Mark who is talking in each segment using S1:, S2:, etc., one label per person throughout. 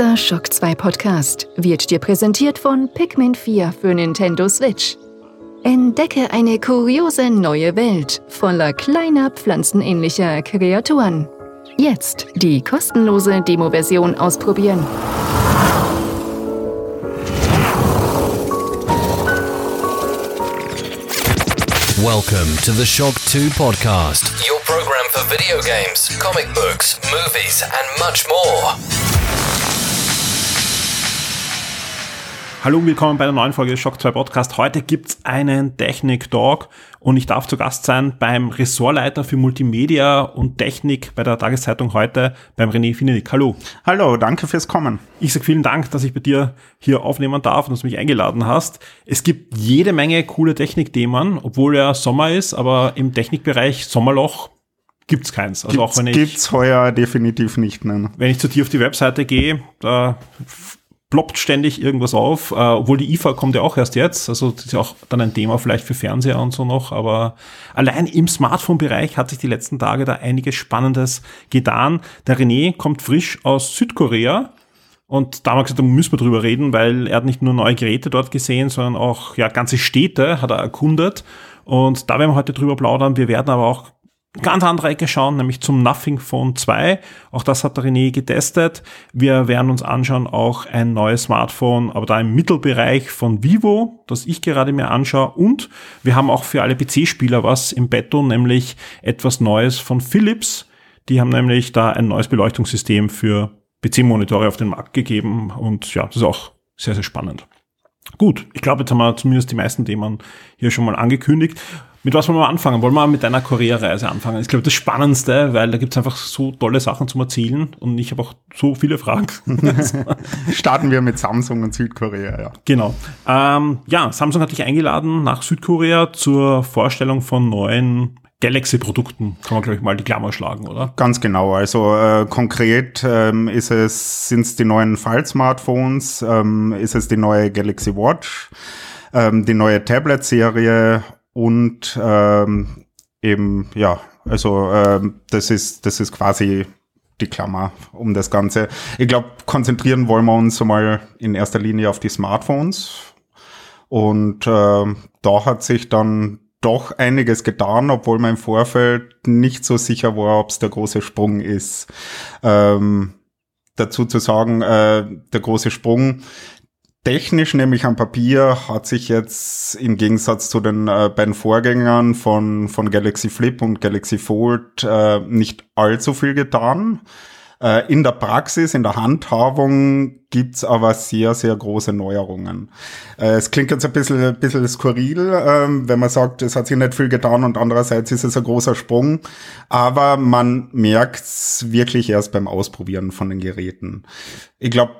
S1: Dieser Shock 2 Podcast wird dir präsentiert von Pikmin 4 für Nintendo Switch. Entdecke eine kuriose neue Welt voller kleiner pflanzenähnlicher Kreaturen. Jetzt die kostenlose Demo-Version ausprobieren.
S2: Welcome to the Shock 2 podcast, your program for video games, comic books, movies, and much more.
S3: Hallo und willkommen bei der neuen Folge des Shock 2 Podcast. Heute gibt's einen Technik Talk und ich darf zu Gast sein beim Ressortleiter für Multimedia und Technik bei der Tageszeitung heute, beim René Finenik. Hallo.
S4: Hallo, danke fürs Kommen.
S3: Ich sage vielen Dank, dass ich bei dir hier aufnehmen darf und dass du mich eingeladen hast. Es gibt jede Menge coole Technikthemen, obwohl ja Sommer ist, aber im Technikbereich Sommerloch gibt's keins.
S4: Also gibt's, auch wenn ich, gibt's heuer definitiv nicht. Nein.
S3: Wenn ich zu dir auf die Webseite gehe, da ploppt ständig irgendwas auf, äh, obwohl die IFA kommt ja auch erst jetzt, also das ist ja auch dann ein Thema vielleicht für Fernseher und so noch, aber allein im Smartphone-Bereich hat sich die letzten Tage da einiges Spannendes getan. Der René kommt frisch aus Südkorea. Und da haben wir gesagt, da müssen wir drüber reden, weil er hat nicht nur neue Geräte dort gesehen, sondern auch ja ganze Städte hat er erkundet. Und da werden wir heute drüber plaudern. Wir werden aber auch ganz andere Ecke schauen, nämlich zum Nothing Phone 2. Auch das hat der René getestet. Wir werden uns anschauen auch ein neues Smartphone, aber da im Mittelbereich von Vivo, das ich gerade mir anschaue. Und wir haben auch für alle PC-Spieler was im Betto, nämlich etwas Neues von Philips. Die haben nämlich da ein neues Beleuchtungssystem für PC-Monitore auf den Markt gegeben. Und ja, das ist auch sehr, sehr spannend. Gut, ich glaube, jetzt haben wir zumindest die meisten Themen hier schon mal angekündigt. Mit was wollen wir anfangen? Wollen wir mit deiner Korea-Reise anfangen? Ich glaube, das Spannendste, weil da gibt es einfach so tolle Sachen zum Erzählen und ich habe auch so viele Fragen.
S4: Starten wir mit Samsung und Südkorea, ja.
S3: Genau. Ähm, ja, Samsung hat dich eingeladen nach Südkorea zur Vorstellung von neuen Galaxy-Produkten, kann man, glaube ich, mal die Klammer schlagen, oder?
S4: Ganz genau. Also äh, konkret ähm, ist es, sind es die neuen Fall-Smartphones, ähm, ist es die neue Galaxy Watch, ähm, die neue Tablet-Serie und ähm, eben, ja, also ähm, das ist, das ist quasi die Klammer um das Ganze. Ich glaube, konzentrieren wollen wir uns mal in erster Linie auf die Smartphones. Und äh, da hat sich dann doch einiges getan, obwohl im Vorfeld nicht so sicher war, ob es der große Sprung ist. Ähm, dazu zu sagen, äh, der große Sprung, Technisch, nämlich am Papier, hat sich jetzt im Gegensatz zu den äh, beiden Vorgängern von, von Galaxy Flip und Galaxy Fold äh, nicht allzu viel getan. Äh, in der Praxis, in der Handhabung gibt's aber sehr, sehr große Neuerungen. Äh, es klingt jetzt ein bisschen, ein bisschen skurril, ähm, wenn man sagt, es hat sich nicht viel getan und andererseits ist es ein großer Sprung. Aber man merkt's wirklich erst beim Ausprobieren von den Geräten. Ich glaube,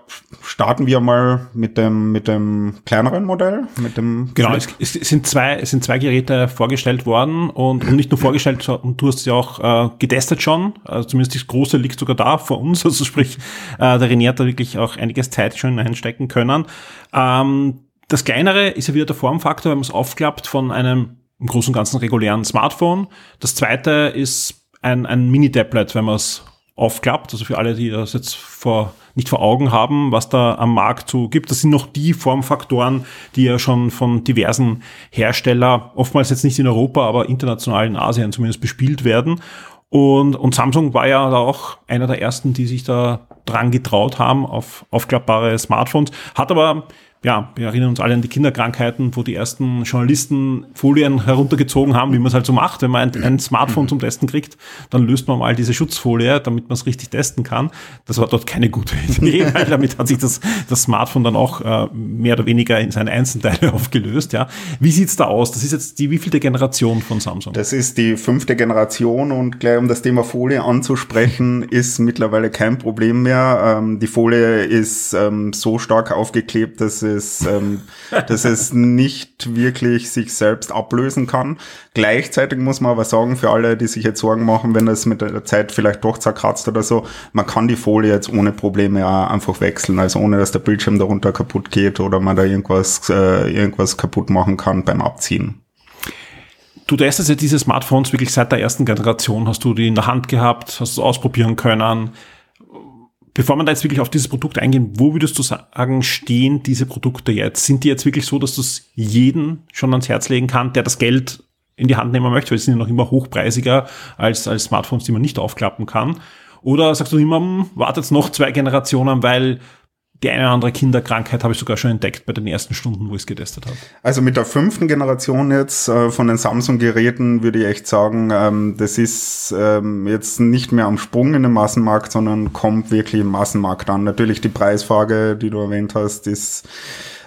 S4: starten wir mal mit dem, mit dem kleineren Modell, mit dem.
S3: Genau, es, es, sind zwei, es sind zwei Geräte vorgestellt worden und, und nicht nur vorgestellt, und du hast sie auch äh, getestet schon. Also zumindest das große liegt sogar da vor uns. Also sprich, äh, der René hat da wirklich auch einige einiges Zeit schon einstecken können. Ähm, das kleinere ist ja wieder der Formfaktor, wenn man es aufklappt von einem im Großen und Ganzen regulären Smartphone. Das zweite ist ein, ein Mini-Tablet, wenn man es aufklappt. Also für alle, die das jetzt vor, nicht vor Augen haben, was da am Markt so gibt. Das sind noch die Formfaktoren, die ja schon von diversen Hersteller, oftmals jetzt nicht in Europa, aber international in Asien zumindest bespielt werden. Und, und Samsung war ja auch einer der ersten, die sich da dran getraut haben auf aufklappbare Smartphones. Hat aber ja, wir erinnern uns alle an die Kinderkrankheiten, wo die ersten Journalisten Folien heruntergezogen haben, wie man es halt so macht. Wenn man ein, ein Smartphone zum Testen kriegt, dann löst man mal diese Schutzfolie, damit man es richtig testen kann. Das war dort keine gute Idee, weil damit hat sich das, das Smartphone dann auch äh, mehr oder weniger in seine Einzelteile aufgelöst. Ja. Wie sieht's da aus? Das ist jetzt die wievielte Generation von Samsung?
S4: Das ist die fünfte Generation und gleich um das Thema Folie anzusprechen, ist mittlerweile kein Problem mehr. Ähm, die Folie ist ähm, so stark aufgeklebt, dass es, ähm, dass es nicht wirklich sich selbst ablösen kann. Gleichzeitig muss man aber sagen, für alle, die sich jetzt Sorgen machen, wenn es mit der Zeit vielleicht doch zerkratzt oder so, man kann die Folie jetzt ohne Probleme auch einfach wechseln, also ohne dass der Bildschirm darunter kaputt geht oder man da irgendwas, äh, irgendwas kaputt machen kann beim Abziehen.
S3: Du testest ja diese Smartphones wirklich seit der ersten Generation. Hast du die in der Hand gehabt? Hast du es ausprobieren können? Bevor wir da jetzt wirklich auf dieses Produkt eingehen, wo würdest du sagen, stehen diese Produkte jetzt? Sind die jetzt wirklich so, dass du es jeden schon ans Herz legen kann, der das Geld in die Hand nehmen möchte, weil sie sind ja noch immer hochpreisiger als, als Smartphones, die man nicht aufklappen kann? Oder sagst du immer, hm, wartet noch zwei Generationen, weil die eine oder andere Kinderkrankheit habe ich sogar schon entdeckt bei den ersten Stunden, wo ich es getestet habe.
S4: Also mit der fünften Generation jetzt äh, von den Samsung-Geräten würde ich echt sagen, ähm, das ist ähm, jetzt nicht mehr am Sprung in den Massenmarkt, sondern kommt wirklich im Massenmarkt an. Natürlich die Preisfrage, die du erwähnt hast, ist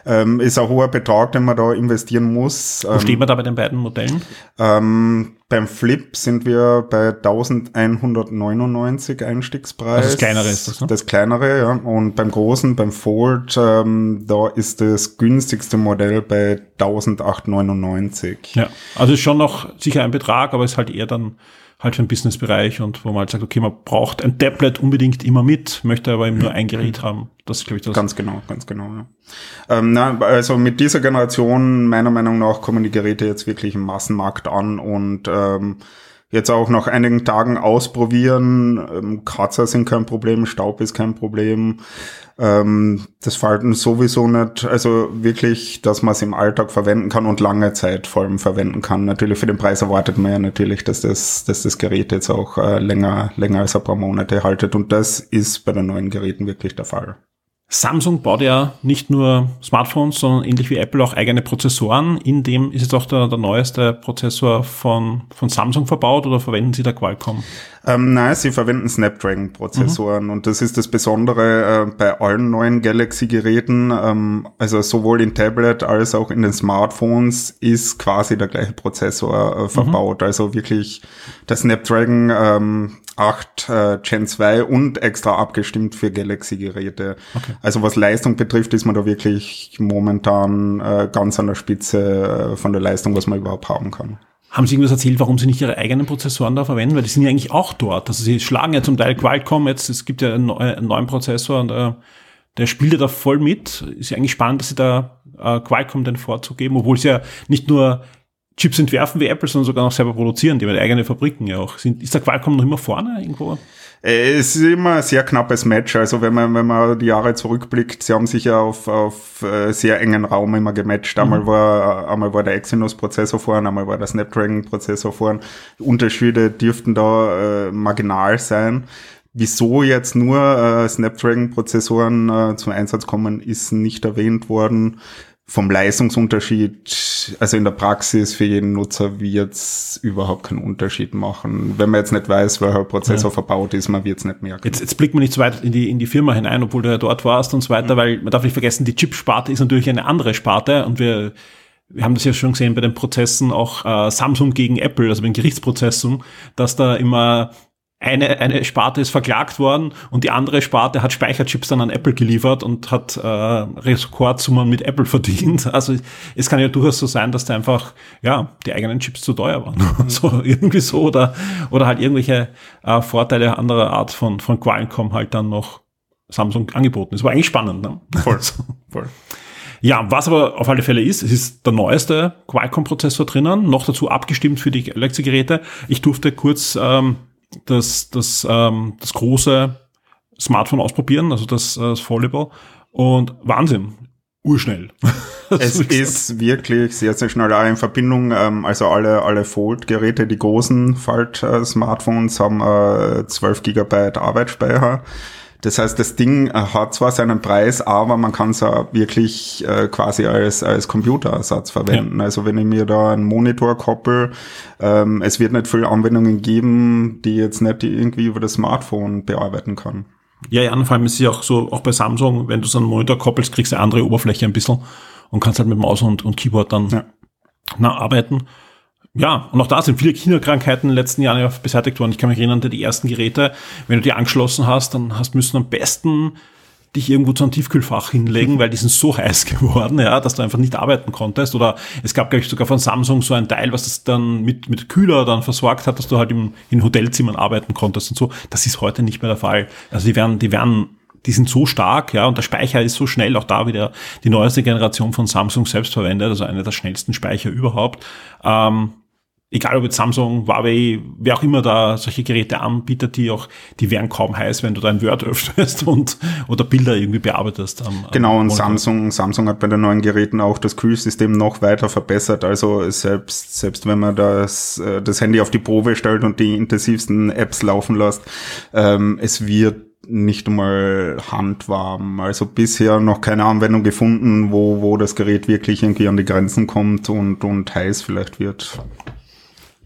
S4: ähm, ist ein hoher Betrag, den man da investieren muss.
S3: Wo steht man da bei den beiden Modellen?
S4: Ähm, beim Flip sind wir bei 1199 Einstiegspreis. Also
S3: das kleinere ist das,
S4: ne? Das kleinere, ja. Und beim großen, beim Fold, ähm, da ist das günstigste Modell bei 1899.
S3: Ja, also ist schon noch sicher ein Betrag, aber ist halt eher dann halt für den Businessbereich und wo man halt sagt, okay, man braucht ein Tablet unbedingt immer mit, möchte aber eben nur ein Gerät haben. Das ist, glaube ich, das.
S4: Ganz genau, ganz genau, ja. Ähm, na, also mit dieser Generation, meiner Meinung nach, kommen die Geräte jetzt wirklich im Massenmarkt an und ähm, jetzt auch nach einigen Tagen ausprobieren. Ähm, Kratzer sind kein Problem, Staub ist kein Problem. Ähm, das Falten sowieso nicht. Also wirklich, dass man es im Alltag verwenden kann und lange Zeit vor allem verwenden kann. Natürlich für den Preis erwartet man ja natürlich, dass das, dass das Gerät jetzt auch äh, länger, länger als ein paar Monate haltet. Und das ist bei den neuen Geräten wirklich der Fall.
S3: Samsung baut ja nicht nur Smartphones, sondern ähnlich wie Apple auch eigene Prozessoren. In dem ist jetzt auch der, der neueste Prozessor von, von Samsung verbaut oder verwenden Sie da Qualcomm?
S4: Ähm, nein, sie verwenden Snapdragon-Prozessoren mhm. und das ist das Besondere äh, bei allen neuen Galaxy-Geräten, ähm, also sowohl in Tablet als auch in den Smartphones ist quasi der gleiche Prozessor äh, verbaut. Mhm. Also wirklich der Snapdragon ähm, 8 äh, Gen 2 und extra abgestimmt für Galaxy-Geräte. Okay. Also was Leistung betrifft, ist man da wirklich momentan äh, ganz an der Spitze äh, von der Leistung, was man überhaupt haben kann.
S3: Haben Sie irgendwas erzählt, warum Sie nicht Ihre eigenen Prozessoren da verwenden? Weil die sind ja eigentlich auch dort. Also Sie schlagen ja zum Teil Qualcomm jetzt, es gibt ja einen, einen neuen Prozessor und äh, der spielt ja da voll mit. Ist ja eigentlich spannend, dass Sie da äh, Qualcomm den Vorzug geben, obwohl sie ja nicht nur Chips entwerfen wie Apple, sondern sogar noch selber produzieren. Die haben eigene Fabriken ja auch. Sind, ist der Qualcomm noch immer vorne irgendwo?
S4: Äh, es ist immer ein sehr knappes Match. Also wenn man, wenn man die Jahre zurückblickt, sie haben sich ja auf, auf äh, sehr engen Raum immer gematcht. Einmal mhm. war, einmal war der Exynos-Prozessor vorne, einmal war der Snapdragon-Prozessor vorne. Unterschiede dürften da äh, marginal sein. Wieso jetzt nur äh, Snapdragon-Prozessoren äh, zum Einsatz kommen, ist nicht erwähnt worden vom Leistungsunterschied, also in der Praxis für jeden Nutzer wird es überhaupt keinen Unterschied machen. Wenn man jetzt nicht weiß, welcher Prozessor ja. verbaut ist, man wird es nicht merken.
S3: Jetzt, jetzt blickt man nicht so weit in die, in die Firma hinein, obwohl du ja dort warst und so weiter, mhm. weil man darf nicht vergessen, die Chip-Sparte ist natürlich eine andere Sparte und wir, wir haben das ja schon gesehen bei den Prozessen auch äh, Samsung gegen Apple, also bei den Gerichtsprozessen, dass da immer eine, eine Sparte ist verklagt worden und die andere Sparte hat Speicherchips dann an Apple geliefert und hat äh, Rekordsummen mit Apple verdient. Also es kann ja durchaus so sein, dass da einfach ja die eigenen Chips zu teuer waren. Mhm. so irgendwie so oder oder halt irgendwelche äh, Vorteile anderer Art von von Qualcomm halt dann noch Samsung angeboten. Das war eigentlich spannend, ne?
S4: Voll, voll.
S3: Ja, was aber auf alle Fälle ist, es ist der neueste Qualcomm-Prozessor drinnen, noch dazu abgestimmt für die Galaxy-Geräte. Ich durfte kurz ähm, das, das, ähm, das große Smartphone ausprobieren, also das, äh, das Foldable. Und Wahnsinn, urschnell.
S4: es ist wirklich sehr, sehr schnell. Auch in Verbindung, ähm, also alle, alle Fold-Geräte, die großen Fold-Smartphones haben äh, 12 Gigabyte Arbeitsspeicher. Das heißt, das Ding äh, hat zwar seinen Preis, aber man kann es auch wirklich äh, quasi als, als Computerersatz verwenden. Ja. Also wenn ich mir da einen Monitor koppel, ähm, es wird nicht viele Anwendungen geben, die jetzt nicht irgendwie über das Smartphone bearbeiten kann.
S3: Ja, ja, vor allem ist es ja auch so, auch bei Samsung, wenn du so einen Monitor koppelst, kriegst du eine andere Oberfläche ein bisschen und kannst halt mit Maus und, und Keyboard dann ja. na, arbeiten. Ja, und auch da sind viele Kinderkrankheiten in den letzten Jahren ja beseitigt worden. Ich kann mich erinnern, die ersten Geräte, wenn du die angeschlossen hast, dann hast müssen am besten dich irgendwo zu einem Tiefkühlfach hinlegen, weil die sind so heiß geworden, ja, dass du einfach nicht arbeiten konntest. Oder es gab, glaube ich, sogar von Samsung so ein Teil, was das dann mit, mit Kühler dann versorgt hat, dass du halt im, in Hotelzimmern arbeiten konntest und so. Das ist heute nicht mehr der Fall. Also die werden, die werden die sind so stark, ja, und der Speicher ist so schnell, auch da wieder die neueste Generation von Samsung selbst verwendet, also einer der schnellsten Speicher überhaupt. Ähm, egal ob jetzt Samsung, Huawei, wer auch immer da solche Geräte anbietet, die auch, die werden kaum heiß, wenn du dein Word öffnest und oder Bilder irgendwie bearbeitest.
S4: Am, genau, und Samsung, Samsung hat bei den neuen Geräten auch das Kühlsystem noch weiter verbessert. Also selbst, selbst wenn man das, äh, das Handy auf die Probe stellt und die intensivsten Apps laufen lässt, ähm, es wird nicht einmal handwarm. Also bisher noch keine Anwendung gefunden, wo, wo das Gerät wirklich irgendwie an die Grenzen kommt und, und heiß vielleicht wird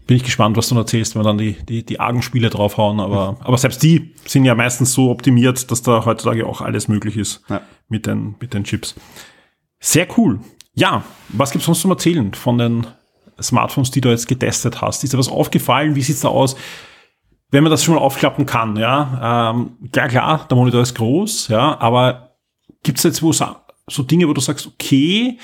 S3: bin ich gespannt, was du noch erzählst, wenn wir dann die, die, die argen Spiele draufhauen. Aber, aber selbst die sind ja meistens so optimiert, dass da heutzutage auch alles möglich ist ja. mit, den, mit den Chips. Sehr cool. Ja, was gibt's sonst zum Erzählen von den Smartphones, die du jetzt getestet hast? Ist dir was aufgefallen? Wie sieht's da aus? Wenn man das schon mal aufklappen kann, ja, ähm, ja klar, der Monitor ist groß, ja, aber gibt's jetzt wo so Dinge, wo du sagst, okay,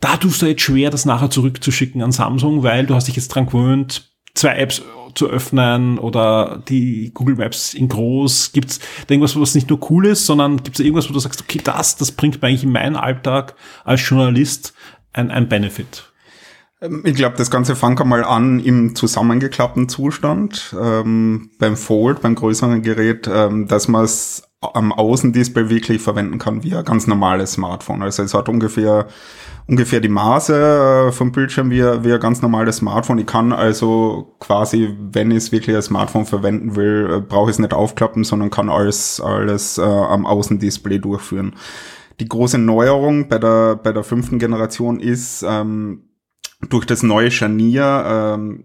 S3: da tust du jetzt schwer, das nachher zurückzuschicken an Samsung, weil du hast dich jetzt dran gewöhnt, zwei Apps zu öffnen oder die Google Maps in groß? Gibt es irgendwas, was nicht nur cool ist, sondern gibt es irgendwas, wo du sagst, okay, das, das bringt mir eigentlich in meinen Alltag als Journalist ein, ein Benefit?
S4: Ähm, ich glaube, das Ganze fängt einmal an im zusammengeklappten Zustand ähm, beim Fold, beim größeren Gerät, ähm, dass man es am Außendisplay wirklich verwenden kann wie ein ganz normales Smartphone. Also es hat ungefähr ungefähr die Maße äh, vom Bildschirm wie, wie ein ganz normales Smartphone. Ich kann also quasi, wenn ich es wirklich als Smartphone verwenden will, äh, brauche ich es nicht aufklappen, sondern kann alles, alles äh, am Außendisplay durchführen. Die große Neuerung bei der, bei der fünften Generation ist, ähm, durch das neue Scharnier ähm,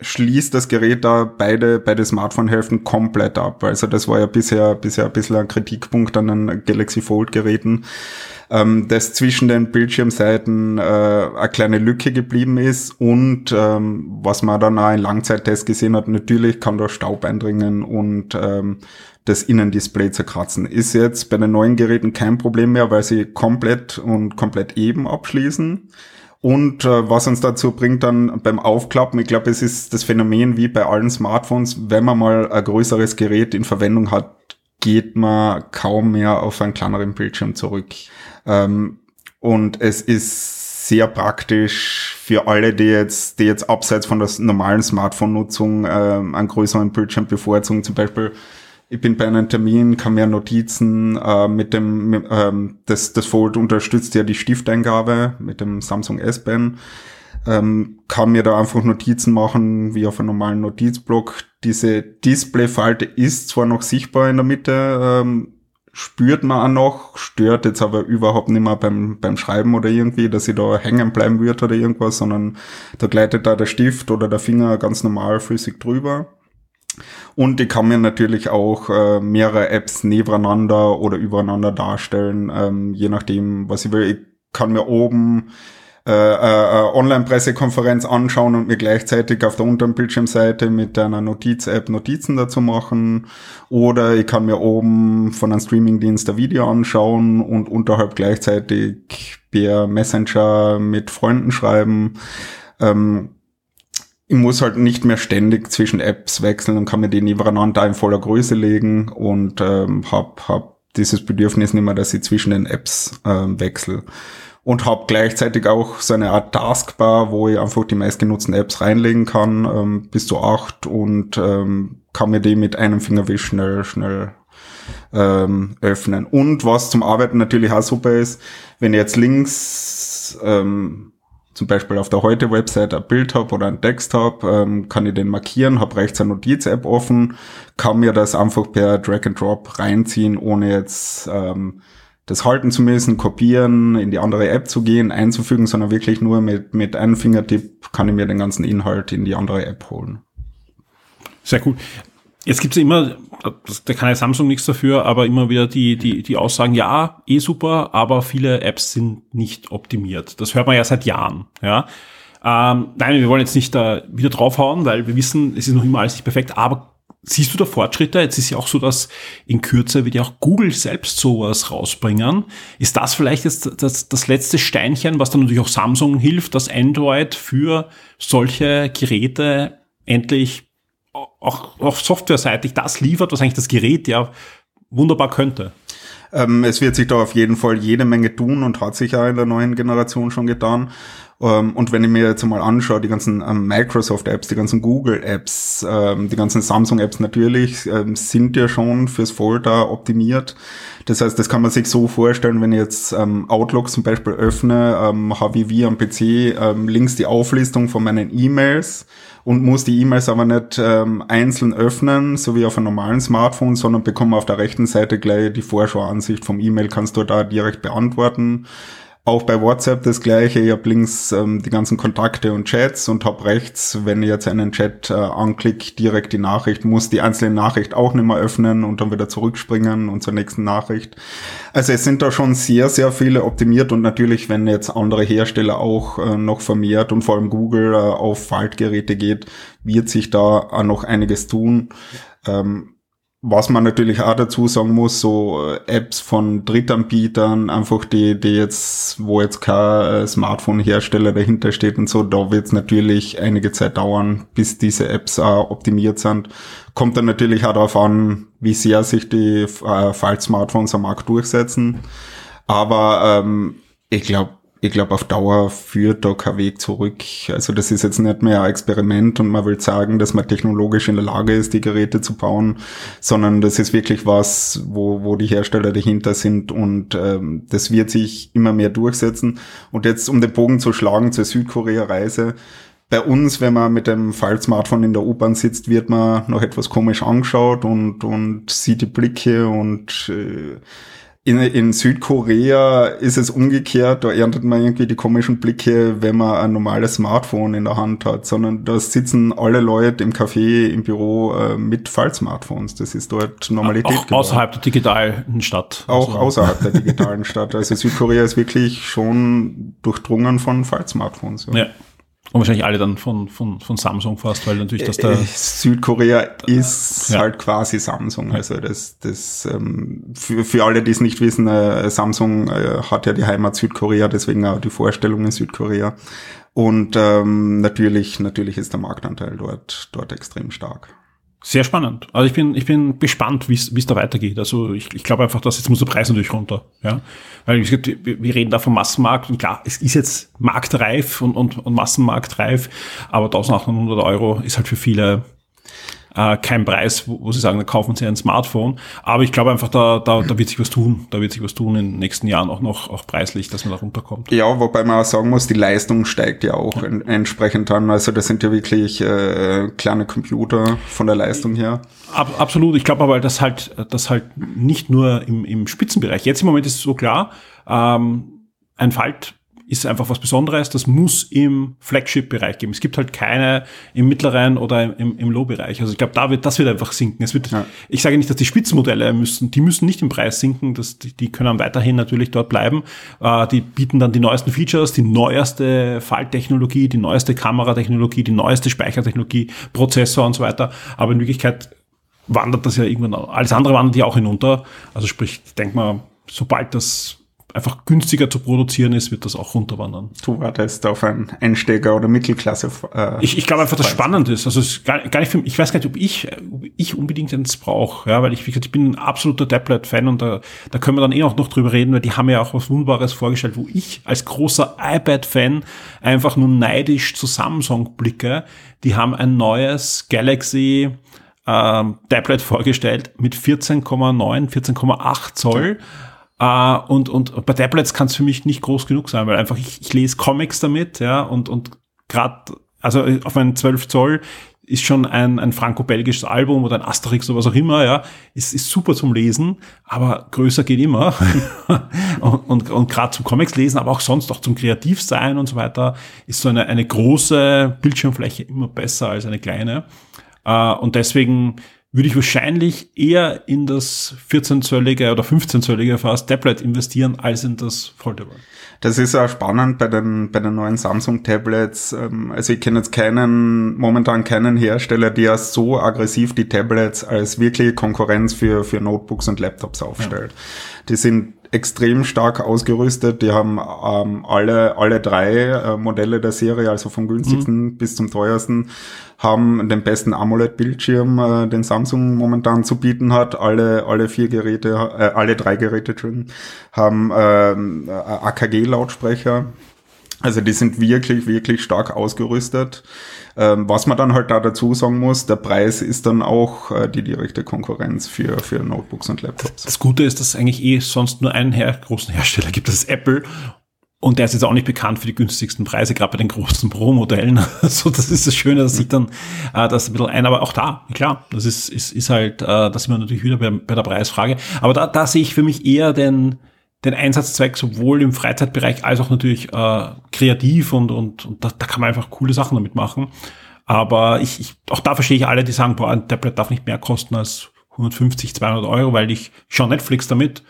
S4: schließt das Gerät da beide, beide Smartphone-Hälften komplett ab. Also das war ja bisher, bisher ein bisschen ein Kritikpunkt an den Galaxy Fold-Geräten ähm, dass zwischen den Bildschirmseiten äh, eine kleine Lücke geblieben ist und ähm, was man dann auch in Langzeittest gesehen hat, natürlich kann da Staub eindringen und ähm, das Innendisplay zerkratzen. Ist jetzt bei den neuen Geräten kein Problem mehr, weil sie komplett und komplett eben abschließen. Und äh, was uns dazu bringt dann beim Aufklappen, ich glaube, es ist das Phänomen wie bei allen Smartphones, wenn man mal ein größeres Gerät in Verwendung hat, geht man kaum mehr auf einen kleineren Bildschirm zurück. Ähm, und es ist sehr praktisch für alle, die jetzt, die jetzt abseits von der normalen Smartphone-Nutzung ähm, einen größeren Bildschirm bevorzugen. Zum Beispiel, ich bin bei einem Termin, kann mir Notizen äh, mit dem, mit, ähm, das, das Fold unterstützt ja die Stifteingabe mit dem Samsung S-Pen. Ähm, kann mir da einfach Notizen machen, wie auf einem normalen Notizblock. Diese Displayfalte ist zwar noch sichtbar in der Mitte, ähm, spürt man auch noch, stört jetzt aber überhaupt nicht mehr beim, beim Schreiben oder irgendwie, dass ich da hängen bleiben würde oder irgendwas, sondern da gleitet da der Stift oder der Finger ganz normal flüssig drüber. Und ich kann mir natürlich auch äh, mehrere Apps nebeneinander oder übereinander darstellen, ähm, je nachdem, was ich will. Ich kann mir oben äh, äh, Online-Pressekonferenz anschauen und mir gleichzeitig auf der unteren Bildschirmseite mit einer Notiz-App Notizen dazu machen. Oder ich kann mir oben von einem Streamingdienst ein Video anschauen und unterhalb gleichzeitig per Messenger mit Freunden schreiben. Ähm, ich muss halt nicht mehr ständig zwischen Apps wechseln und kann mir die nebeneinander in voller Größe legen und ähm, hab, hab dieses Bedürfnis nicht mehr, dass ich zwischen den Apps ähm, wechsle und habe gleichzeitig auch so eine Art Taskbar, wo ich einfach die meistgenutzten Apps reinlegen kann, ähm, bis zu acht und ähm, kann mir die mit einem Fingerwisch schnell, schnell ähm, öffnen. Und was zum Arbeiten natürlich auch super ist, wenn ich jetzt links ähm, zum Beispiel auf der Heute-Website ein Bild habe oder ein Text habe, ähm, kann ich den markieren, habe rechts eine Notiz-App offen, kann mir das einfach per Drag and Drop reinziehen, ohne jetzt ähm, das halten zu müssen, kopieren, in die andere App zu gehen, einzufügen, sondern wirklich nur mit, mit einem Fingertipp kann ich mir den ganzen Inhalt in die andere App holen.
S3: Sehr cool. Jetzt gibt es immer, da kann ja Samsung nichts dafür, aber immer wieder die, die, die Aussagen, ja, eh super, aber viele Apps sind nicht optimiert. Das hört man ja seit Jahren. Ja. Ähm, nein, wir wollen jetzt nicht da wieder draufhauen, weil wir wissen, es ist noch immer alles nicht perfekt, aber Siehst du da Fortschritte? Jetzt ist ja auch so, dass in Kürze wird ja auch Google selbst sowas rausbringen. Ist das vielleicht jetzt das, das letzte Steinchen, was dann natürlich auch Samsung hilft, dass Android für solche Geräte endlich auch, auch softwareseitig das liefert, was eigentlich das Gerät ja wunderbar könnte?
S4: Ähm, es wird sich da auf jeden Fall jede Menge tun und hat sich ja in der neuen Generation schon getan. Ähm, und wenn ich mir jetzt mal anschaue, die ganzen ähm, Microsoft-Apps, die ganzen Google-Apps, ähm, die ganzen Samsung-Apps natürlich, sind ja schon fürs Folder optimiert. Das heißt, das kann man sich so vorstellen, wenn ich jetzt Outlook zum Beispiel öffne, habe ich wie am PC links die Auflistung von meinen E-Mails und muss die E-Mails aber nicht ähm, einzeln öffnen, so wie auf einem normalen Smartphone, sondern bekomme auf der rechten Seite gleich die Vorschauansicht vom E-Mail, kannst du da direkt beantworten. Auch bei WhatsApp das gleiche. Ich habe links ähm, die ganzen Kontakte und Chats und habe rechts, wenn ich jetzt einen Chat äh, anklicke, direkt die Nachricht, muss die einzelne Nachricht auch nicht mehr öffnen und dann wieder zurückspringen und zur nächsten Nachricht. Also es sind da schon sehr, sehr viele optimiert und natürlich, wenn jetzt andere Hersteller auch äh, noch vermehrt und vor allem Google äh, auf Faltgeräte geht, wird sich da noch einiges tun. Ähm, was man natürlich auch dazu sagen muss, so äh, Apps von Drittanbietern, einfach die, die jetzt, wo jetzt kein äh, Smartphone-Hersteller dahinter steht und so, da wird es natürlich einige Zeit dauern, bis diese Apps auch optimiert sind. Kommt dann natürlich auch darauf an, wie sehr sich die äh, Fall-Smartphones am Markt durchsetzen. Aber ähm, ich glaube, ich glaube, auf Dauer führt da kein Weg zurück. Also das ist jetzt nicht mehr ein Experiment und man will sagen, dass man technologisch in der Lage ist, die Geräte zu bauen, sondern das ist wirklich was, wo, wo die Hersteller dahinter sind und ähm, das wird sich immer mehr durchsetzen. Und jetzt, um den Bogen zu schlagen zur Südkorea-Reise, bei uns, wenn man mit dem Fall-Smartphone in der U-Bahn sitzt, wird man noch etwas komisch angeschaut und, und sieht die Blicke und äh, in, in Südkorea ist es umgekehrt, da erntet man irgendwie die komischen Blicke, wenn man ein normales Smartphone in der Hand hat, sondern da sitzen alle Leute im Café, im Büro äh, mit Fall-Smartphones. Das ist dort Normalität.
S3: Auch außerhalb der digitalen Stadt.
S4: Auch also. außerhalb der digitalen Stadt. Also Südkorea ist wirklich schon durchdrungen von Fall-Smartphones.
S3: Ja. ja. Und wahrscheinlich alle dann von, von, von Samsung fast, weil natürlich das da. Äh,
S4: Südkorea ist ja. halt quasi Samsung. Also das, das ähm, für, für alle, die es nicht wissen, äh, Samsung äh, hat ja die Heimat Südkorea, deswegen auch die Vorstellung in Südkorea. Und ähm, natürlich, natürlich ist der Marktanteil dort, dort extrem stark.
S3: Sehr spannend. Also ich bin, ich bin gespannt, wie es da weitergeht. Also ich, ich glaube einfach, dass jetzt muss der Preis natürlich runter. Ja? Weil wir reden da vom Massenmarkt und klar, es ist jetzt marktreif und, und, und Massenmarktreif, aber 1800 Euro ist halt für viele äh, kein Preis, wo, wo sie sagen, da kaufen sie ein Smartphone. Aber ich glaube einfach, da, da, da wird sich was tun. Da wird sich was tun in den nächsten Jahren auch noch, auch preislich, dass man da runterkommt.
S4: Ja, wobei man auch sagen muss, die Leistung steigt ja auch ja. entsprechend an. Also das sind ja wirklich äh, kleine Computer von der Leistung her.
S3: Ab, absolut. Ich glaube aber, dass halt, dass halt nicht nur im, im Spitzenbereich. Jetzt im Moment ist es so klar, ähm, ein Falt ist einfach was Besonderes. Das muss im Flagship-Bereich geben. Es gibt halt keine im mittleren oder im, im Low-Bereich. Also ich glaube, da wird, das wird einfach sinken. Es wird, ja. ich sage nicht, dass die Spitzenmodelle müssen, die müssen nicht im Preis sinken. Das, die, die können weiterhin natürlich dort bleiben. Äh, die bieten dann die neuesten Features, die neueste Falltechnologie, die neueste Kameratechnologie, die neueste Speichertechnologie, Prozessor und so weiter. Aber in Wirklichkeit wandert das ja irgendwann, alles andere wandert ja auch hinunter. Also sprich, ich denke mal, sobald das einfach günstiger zu produzieren ist, wird das auch runterwandern.
S4: Du wartest auf einen Einsteiger oder Mittelklasse.
S3: Äh, ich ich glaube einfach, das spannend ist. Also es ist gar, gar nicht für, ich weiß gar nicht, ob ich, ob ich unbedingt eins brauche, ja, weil ich, wie gesagt, ich bin ein absoluter Tablet-Fan und da, da können wir dann eh auch noch drüber reden, weil die haben ja auch was Wunderbares vorgestellt, wo ich als großer iPad-Fan einfach nur neidisch zu Samsung blicke. Die haben ein neues Galaxy ähm, Tablet vorgestellt mit 14,9, 14,8 Zoll. Ja Uh, und, und bei Tablets kann es für mich nicht groß genug sein, weil einfach ich, ich lese Comics damit, ja, und, und gerade, also auf meinen 12 Zoll ist schon ein, ein franco-belgisches Album oder ein Asterix oder was auch immer, ja, ist, ist super zum Lesen, aber größer geht immer. und und, und gerade zum Comics lesen, aber auch sonst auch zum Kreativsein und so weiter, ist so eine, eine große Bildschirmfläche immer besser als eine kleine. Uh, und deswegen würde ich wahrscheinlich eher in das 14-zöllige oder 15-zöllige fast Tablet investieren, als in das Foldable.
S4: Das ist auch spannend bei den, bei den neuen Samsung-Tablets. Ähm, also ich kenne jetzt keinen, momentan keinen Hersteller, der so aggressiv die Tablets als wirkliche Konkurrenz für, für Notebooks und Laptops aufstellt. Ja. Die sind extrem stark ausgerüstet. Die haben ähm, alle, alle drei äh, Modelle der Serie, also vom günstigsten mhm. bis zum teuersten, haben den besten AMOLED-Bildschirm, äh, den Samsung momentan zu bieten hat. Alle, alle vier Geräte, äh, alle drei Geräte haben ähm, AKG-Lautsprecher Also die sind wirklich, wirklich stark ausgerüstet. Ähm, was man dann halt da dazu sagen muss, der Preis ist dann auch äh, die direkte Konkurrenz für, für Notebooks und Laptops.
S3: Das Gute ist, dass es eigentlich eh sonst nur einen her großen Hersteller gibt, das ist Apple. Und der ist jetzt auch nicht bekannt für die günstigsten Preise, gerade bei den großen Pro-Modellen. Also das ist das Schöne, das sieht dann äh, das ein bisschen ein. Aber auch da, klar, das ist, ist, ist halt, äh, da sind wir natürlich wieder bei, bei der Preisfrage. Aber da, da sehe ich für mich eher den, den Einsatzzweck sowohl im Freizeitbereich als auch natürlich äh, kreativ und, und, und da, da kann man einfach coole Sachen damit machen. Aber ich, ich, auch da verstehe ich alle, die sagen, boah, ein Tablet darf nicht mehr kosten als 150, 200 Euro, weil ich schaue Netflix damit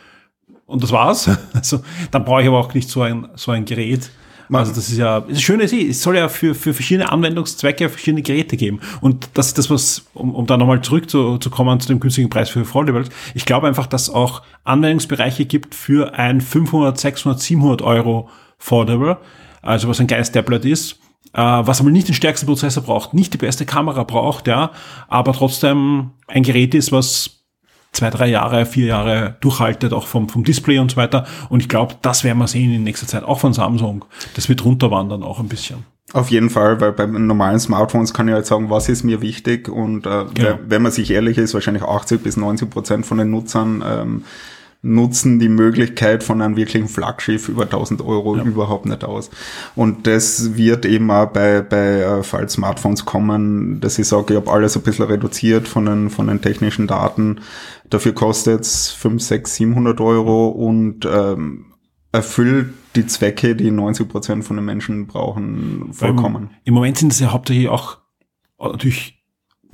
S3: und das war's. Also dann brauche ich aber auch nicht so ein, so ein Gerät. Also das ist ja, das Schöne ist, es soll ja für, für verschiedene Anwendungszwecke verschiedene Geräte geben. Und das ist das, was, um, um da nochmal zurückzukommen zu, zu, zu dem günstigen Preis für Foldables, ich glaube einfach, dass auch Anwendungsbereiche gibt für ein 500, 600, 700 Euro Foldable, also was ein geiles Tablet ist, äh, was aber nicht den stärksten Prozessor braucht, nicht die beste Kamera braucht, ja, aber trotzdem ein Gerät ist, was zwei, drei Jahre, vier Jahre durchhaltet, auch vom, vom Display und so weiter. Und ich glaube, das werden wir sehen in nächster Zeit, auch von Samsung. Das wird runterwandern auch ein bisschen.
S4: Auf jeden Fall, weil beim normalen Smartphones kann ich halt sagen, was ist mir wichtig und äh, genau. wenn man sich ehrlich ist, wahrscheinlich 80 bis 90 Prozent von den Nutzern ähm, nutzen die Möglichkeit von einem wirklichen Flaggschiff über 1000 Euro ja. überhaupt nicht aus. Und das wird eben auch bei, bei äh, Fall-Smartphones kommen, dass ich sage, ich habe alles ein bisschen reduziert von den, von den technischen Daten. Dafür kostet es 5, 6, 700 Euro und ähm, erfüllt die Zwecke, die 90 Prozent von den Menschen brauchen, vollkommen.
S3: Im Moment sind es ja hauptsächlich auch natürlich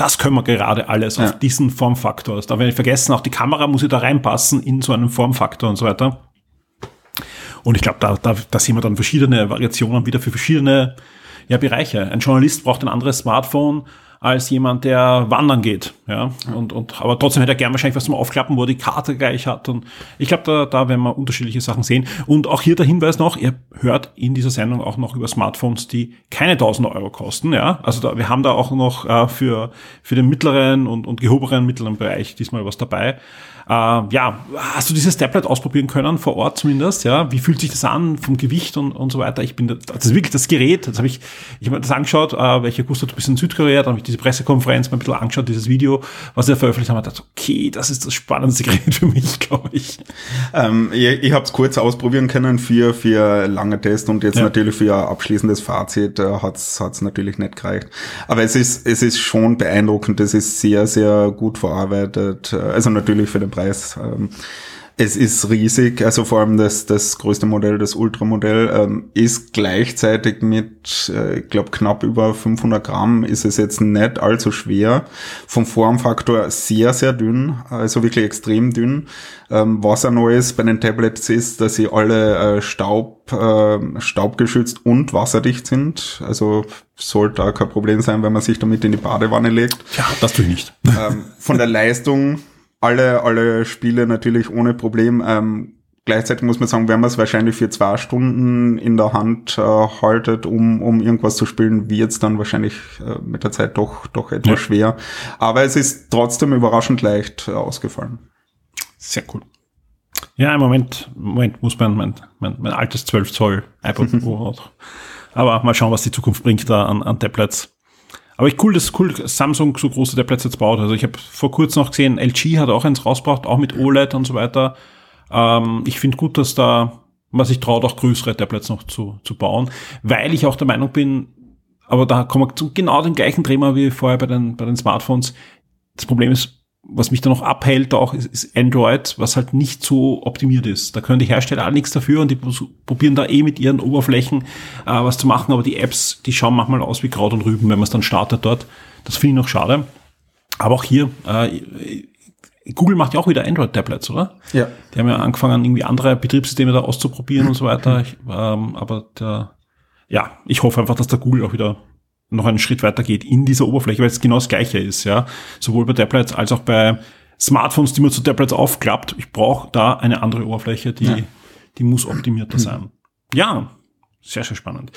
S3: das können wir gerade alles ja. auf diesen Formfaktor. Da werde ich vergessen, auch die Kamera muss ja da reinpassen in so einen Formfaktor und so weiter. Und ich glaube, da, da, da sehen wir dann verschiedene Variationen wieder für verschiedene ja, Bereiche. Ein Journalist braucht ein anderes Smartphone als jemand, der wandern geht. Ja, und, und, aber trotzdem hätte er gern wahrscheinlich was zum Aufklappen, wo er die Karte gleich hat. Und ich glaube, da, da werden wir unterschiedliche Sachen sehen. Und auch hier der Hinweis noch, ihr hört in dieser Sendung auch noch über Smartphones, die keine 1000 Euro kosten. Ja, also da, wir haben da auch noch äh, für, für den mittleren und, und gehobenen mittleren Bereich diesmal was dabei. Äh, ja, hast du dieses Tablet ausprobieren können, vor Ort zumindest? Ja, wie fühlt sich das an vom Gewicht und, und so weiter? Ich bin, das ist wirklich das Gerät. Das habe ich, ich habe mir das angeschaut, äh, welcher Gusto, du bist in Südkorea, dann habe ich diese Pressekonferenz mal ein bisschen angeschaut, dieses Video, was er veröffentlicht hat, und dachte, okay, das ist das spannendste Gerät für mich, glaube ich.
S4: Ähm, ich ich habe es kurz ausprobieren können für, für lange Test und jetzt ja. natürlich für ein abschließendes Fazit äh, hat es natürlich nicht gereicht. Aber es ist, es ist schon beeindruckend, es ist sehr, sehr gut verarbeitet. Also natürlich für den Preis. Ähm, es ist riesig, also vor allem das, das größte Modell, das Ultramodell, ähm, ist gleichzeitig mit, äh, ich glaube, knapp über 500 Gramm ist es jetzt nicht allzu schwer. Vom Formfaktor sehr, sehr dünn, also wirklich extrem dünn. Ähm, was auch neu ist bei den Tablets ist, dass sie alle äh, Staub, äh, staubgeschützt und wasserdicht sind. Also sollte auch kein Problem sein, wenn man sich damit in die Badewanne legt.
S3: Ja, das tue ich nicht.
S4: Ähm, von der Leistung alle, alle Spiele natürlich ohne Problem. Ähm, gleichzeitig muss man sagen, wenn man es wahrscheinlich für zwei Stunden in der Hand äh, haltet, um, um irgendwas zu spielen, wird es dann wahrscheinlich äh, mit der Zeit doch, doch etwas ja. schwer. Aber es ist trotzdem überraschend leicht äh, ausgefallen.
S3: Sehr cool. Ja, im Moment, im Moment muss man mein, mein, mein altes 12 Zoll iPod Aber mal schauen, was die Zukunft bringt da an, an Tablets. Aber ich cool, dass cool Samsung so große Tablets jetzt baut. Also ich habe vor kurzem noch gesehen, LG hat auch eins rausgebracht, auch mit OLED und so weiter. Ähm, ich finde gut, dass da man sich traut, auch größere Tablets noch zu, zu bauen, weil ich auch der Meinung bin, aber da kommen wir zu genau dem gleichen Thema wie vorher bei den, bei den Smartphones. Das Problem ist, was mich da noch abhält auch, ist, ist Android, was halt nicht so optimiert ist. Da können die Hersteller auch nichts dafür und die probieren da eh mit ihren Oberflächen äh, was zu machen, aber die Apps, die schauen manchmal aus wie Kraut und Rüben, wenn man es dann startet dort. Das finde ich noch schade. Aber auch hier, äh, Google macht ja auch wieder Android-Tablets, oder?
S4: Ja.
S3: Die haben ja angefangen, irgendwie andere Betriebssysteme da auszuprobieren und so weiter. Ich, ähm, aber der, ja, ich hoffe einfach, dass der Google auch wieder noch einen Schritt weiter geht in dieser Oberfläche, weil es genau das Gleiche ist, ja. Sowohl bei Tablets als auch bei Smartphones, die man zu Tablets aufklappt. Ich brauche da eine andere Oberfläche, die, ja. die muss optimierter mhm. sein. Ja, sehr, sehr spannend.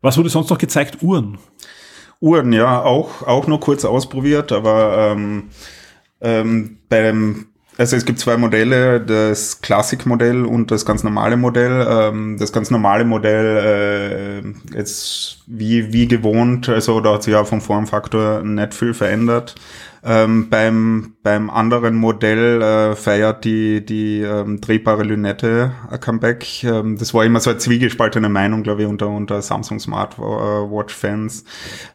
S3: Was wurde sonst noch gezeigt? Uhren.
S4: Uhren, ja, auch, auch nur kurz ausprobiert, aber ähm, ähm, beim Also es gibt zwei Modelle, das Classic-Modell und das ganz normale Modell. Ähm, das ganz normale Modell äh, jetzt wie, wie gewohnt, also da hat sich ja vom Formfaktor nicht viel verändert. Ähm, beim, beim anderen Modell äh, feiert die, die ähm, drehbare Lünette ein Comeback. Ähm, das war immer so eine zwiegespaltene Meinung, glaube ich, unter, unter Samsung Smartwatch-Fans.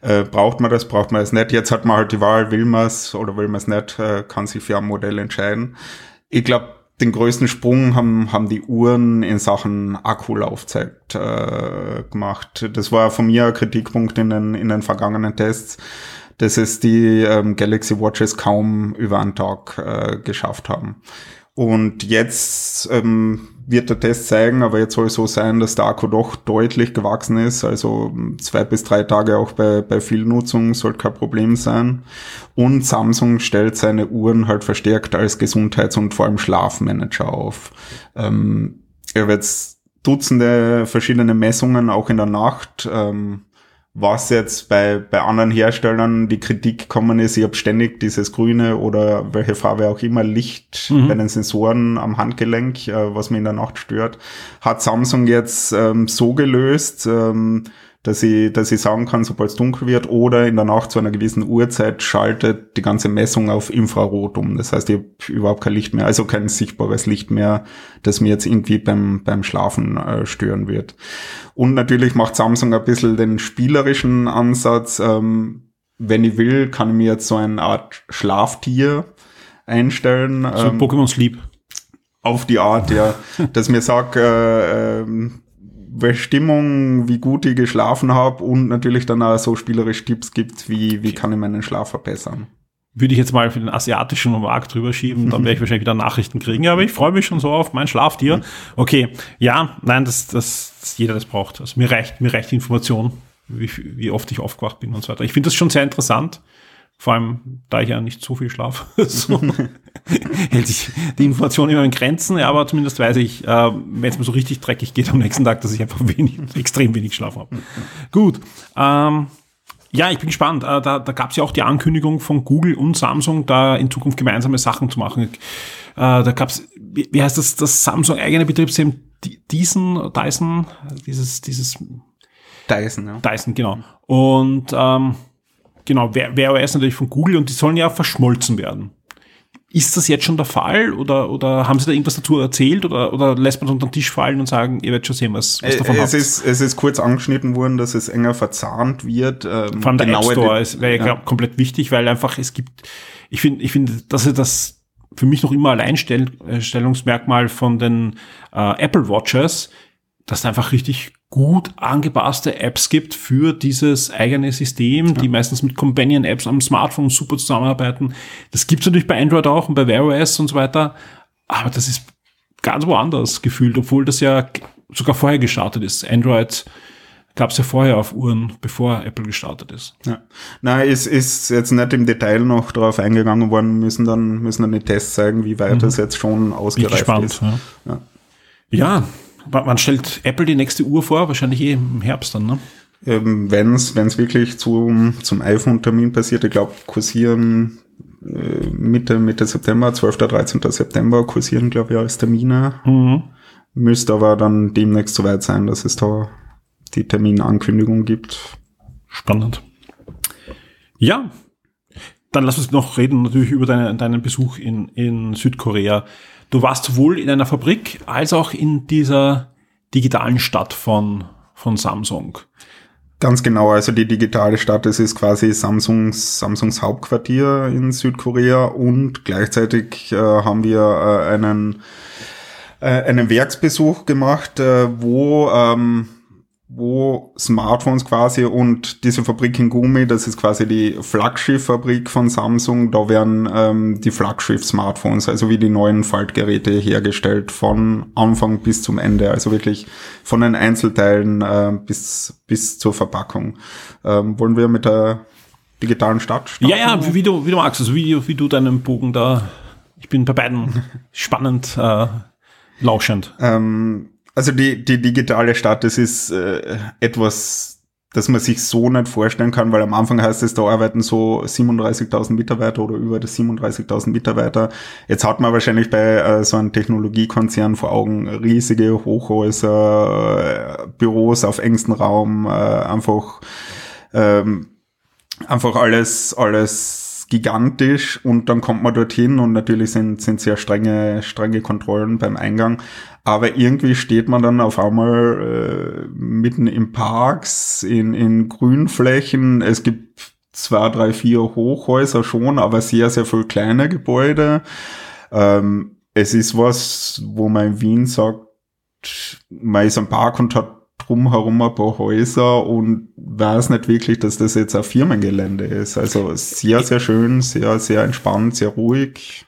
S4: Äh, braucht man das, braucht man es nicht? Jetzt hat man halt die Wahl, will man es oder will man es nicht, äh, kann sich für ein Modell entscheiden. Ich glaube, den größten Sprung haben, haben die Uhren in Sachen Akkulaufzeit äh, gemacht. Das war von mir ein Kritikpunkt in den, in den vergangenen Tests dass es die ähm, Galaxy Watches kaum über einen Tag äh, geschafft haben. Und jetzt ähm, wird der Test zeigen, aber jetzt soll es so sein, dass der Akku doch deutlich gewachsen ist. Also zwei bis drei Tage auch bei, bei viel Nutzung sollte kein Problem sein. Und Samsung stellt seine Uhren halt verstärkt als Gesundheits- und vor allem Schlafmanager auf. Ähm, er wird Dutzende verschiedene Messungen auch in der Nacht. Ähm, was jetzt bei, bei anderen Herstellern die Kritik gekommen ist, ich habe ständig dieses grüne oder welche Farbe auch immer Licht mhm. bei den Sensoren am Handgelenk, äh, was mir in der Nacht stört, hat Samsung jetzt ähm, so gelöst, ähm, dass ich, dass ich sagen kann, sobald es dunkel wird oder in der Nacht zu einer gewissen Uhrzeit schaltet die ganze Messung auf Infrarot um. Das heißt, ich habe überhaupt kein Licht mehr, also kein sichtbares Licht mehr, das mir jetzt irgendwie beim, beim Schlafen äh, stören wird. Und natürlich macht Samsung ein bisschen den spielerischen Ansatz. Ähm, wenn ich will, kann ich mir jetzt so eine Art Schlaftier einstellen.
S3: So ähm, Pokémon Sleep.
S4: Auf die Art, ja. dass mir sagt, äh, äh, welche Stimmung, wie gut ich geschlafen habe und natürlich dann auch so spielerisch Tipps gibt, wie, wie kann ich meinen Schlaf verbessern.
S3: Würde ich jetzt mal für den asiatischen Markt drüber schieben, dann werde ich wahrscheinlich wieder Nachrichten kriegen. Aber ich freue mich schon so auf mein Schlaftier. Okay, ja, nein, dass das, das jeder das braucht. Also mir reicht, mir reicht die Information, wie, wie oft ich aufgewacht bin und so weiter. Ich finde das schon sehr interessant. Vor allem, da ich ja nicht so viel schlafe, so hält sich die Information immer in Grenzen, ja, aber zumindest weiß ich, äh, wenn es mir so richtig dreckig geht am nächsten Tag, dass ich einfach wenig, extrem wenig Schlaf habe. Gut. Ähm, ja, ich bin gespannt. Äh, da da gab es ja auch die Ankündigung von Google und Samsung, da in Zukunft gemeinsame Sachen zu machen. Äh, da gab es, wie, wie heißt das, das Samsung eigene Betriebssystem Dyson, Dyson, dieses, dieses
S4: Dyson, ja.
S3: Dyson, genau. Und ähm, genau, Wear OS natürlich von Google und die sollen ja verschmolzen werden. Ist das jetzt schon der Fall oder, oder haben Sie da irgendwas dazu erzählt oder, oder lässt man es unter den Tisch fallen und sagen, ihr werdet schon sehen, was, was
S4: davon es habt? Ist, es ist kurz angeschnitten worden, dass es enger verzahnt wird.
S3: Ähm, Vor allem der App Store wäre ja, ja. komplett wichtig, weil einfach es gibt, ich finde, ich finde, dass es das für mich noch immer Alleinstellungsmerkmal von den äh, Apple Watches, dass da einfach richtig gut angepasste Apps gibt für dieses eigene System, ja. die meistens mit Companion-Apps am Smartphone super zusammenarbeiten. Das gibt's natürlich bei Android auch und bei Wear OS und so weiter, aber das ist ganz woanders gefühlt, obwohl das ja sogar vorher gestartet ist. Android gab es ja vorher auf Uhren, bevor Apple gestartet ist.
S4: Ja. Nein, es ist jetzt nicht im Detail noch darauf eingegangen worden, müssen dann, müssen dann die Tests zeigen, wie weit mhm. das jetzt schon ausgereift gespannt, ist.
S3: Ja. ja. ja. Wann stellt Apple die nächste Uhr vor? Wahrscheinlich eh im Herbst dann, ne?
S4: Ähm, wenn es wirklich zum, zum iPhone-Termin passiert, ich glaube, kursieren äh, Mitte, Mitte September, 12. 13. September kursieren, glaube ich, als Termine. Mhm. Müsste aber dann demnächst soweit sein, dass es da die Terminankündigung gibt.
S3: Spannend. Ja, dann lass uns noch reden natürlich über deine, deinen Besuch in, in Südkorea. Du warst sowohl in einer Fabrik als auch in dieser digitalen Stadt von, von Samsung.
S4: Ganz genau, also die digitale Stadt, das ist quasi Samsungs, Samsungs Hauptquartier in Südkorea und gleichzeitig äh, haben wir äh, einen, äh, einen Werksbesuch gemacht, äh, wo ähm, wo Smartphones quasi und diese Fabrik in Gumi, das ist quasi die Flaggschiff-Fabrik von Samsung, da werden ähm, die Flaggschiff-Smartphones, also wie die neuen Faltgeräte hergestellt, von Anfang bis zum Ende, also wirklich von den Einzelteilen äh, bis, bis zur Verpackung. Ähm, wollen wir mit der digitalen Stadt
S3: starten? Ja, ja, wie du, wie du magst, also wie, wie du deinen Bogen da, ich bin bei beiden spannend, äh, lauschend.
S4: Ähm, also die, die digitale Stadt, das ist äh, etwas dass man sich so nicht vorstellen kann, weil am Anfang heißt es, da arbeiten so 37.000 Mitarbeiter oder über das 37.000 Mitarbeiter. Jetzt hat man wahrscheinlich bei äh, so einem Technologiekonzern vor Augen riesige Hochhäuser, äh, Büros auf engstem Raum, äh, einfach, ähm, einfach alles, alles gigantisch und dann kommt man dorthin und natürlich sind, sind sehr strenge, strenge Kontrollen beim Eingang. Aber irgendwie steht man dann auf einmal äh, mitten in Parks, in, in Grünflächen. Es gibt zwei, drei, vier Hochhäuser schon, aber sehr, sehr viel kleine Gebäude. Ähm, es ist was, wo man in Wien sagt, man ist am Park und hat drumherum ein paar Häuser und weiß nicht wirklich, dass das jetzt ein Firmengelände ist. Also sehr, sehr schön, sehr, sehr entspannt, sehr ruhig.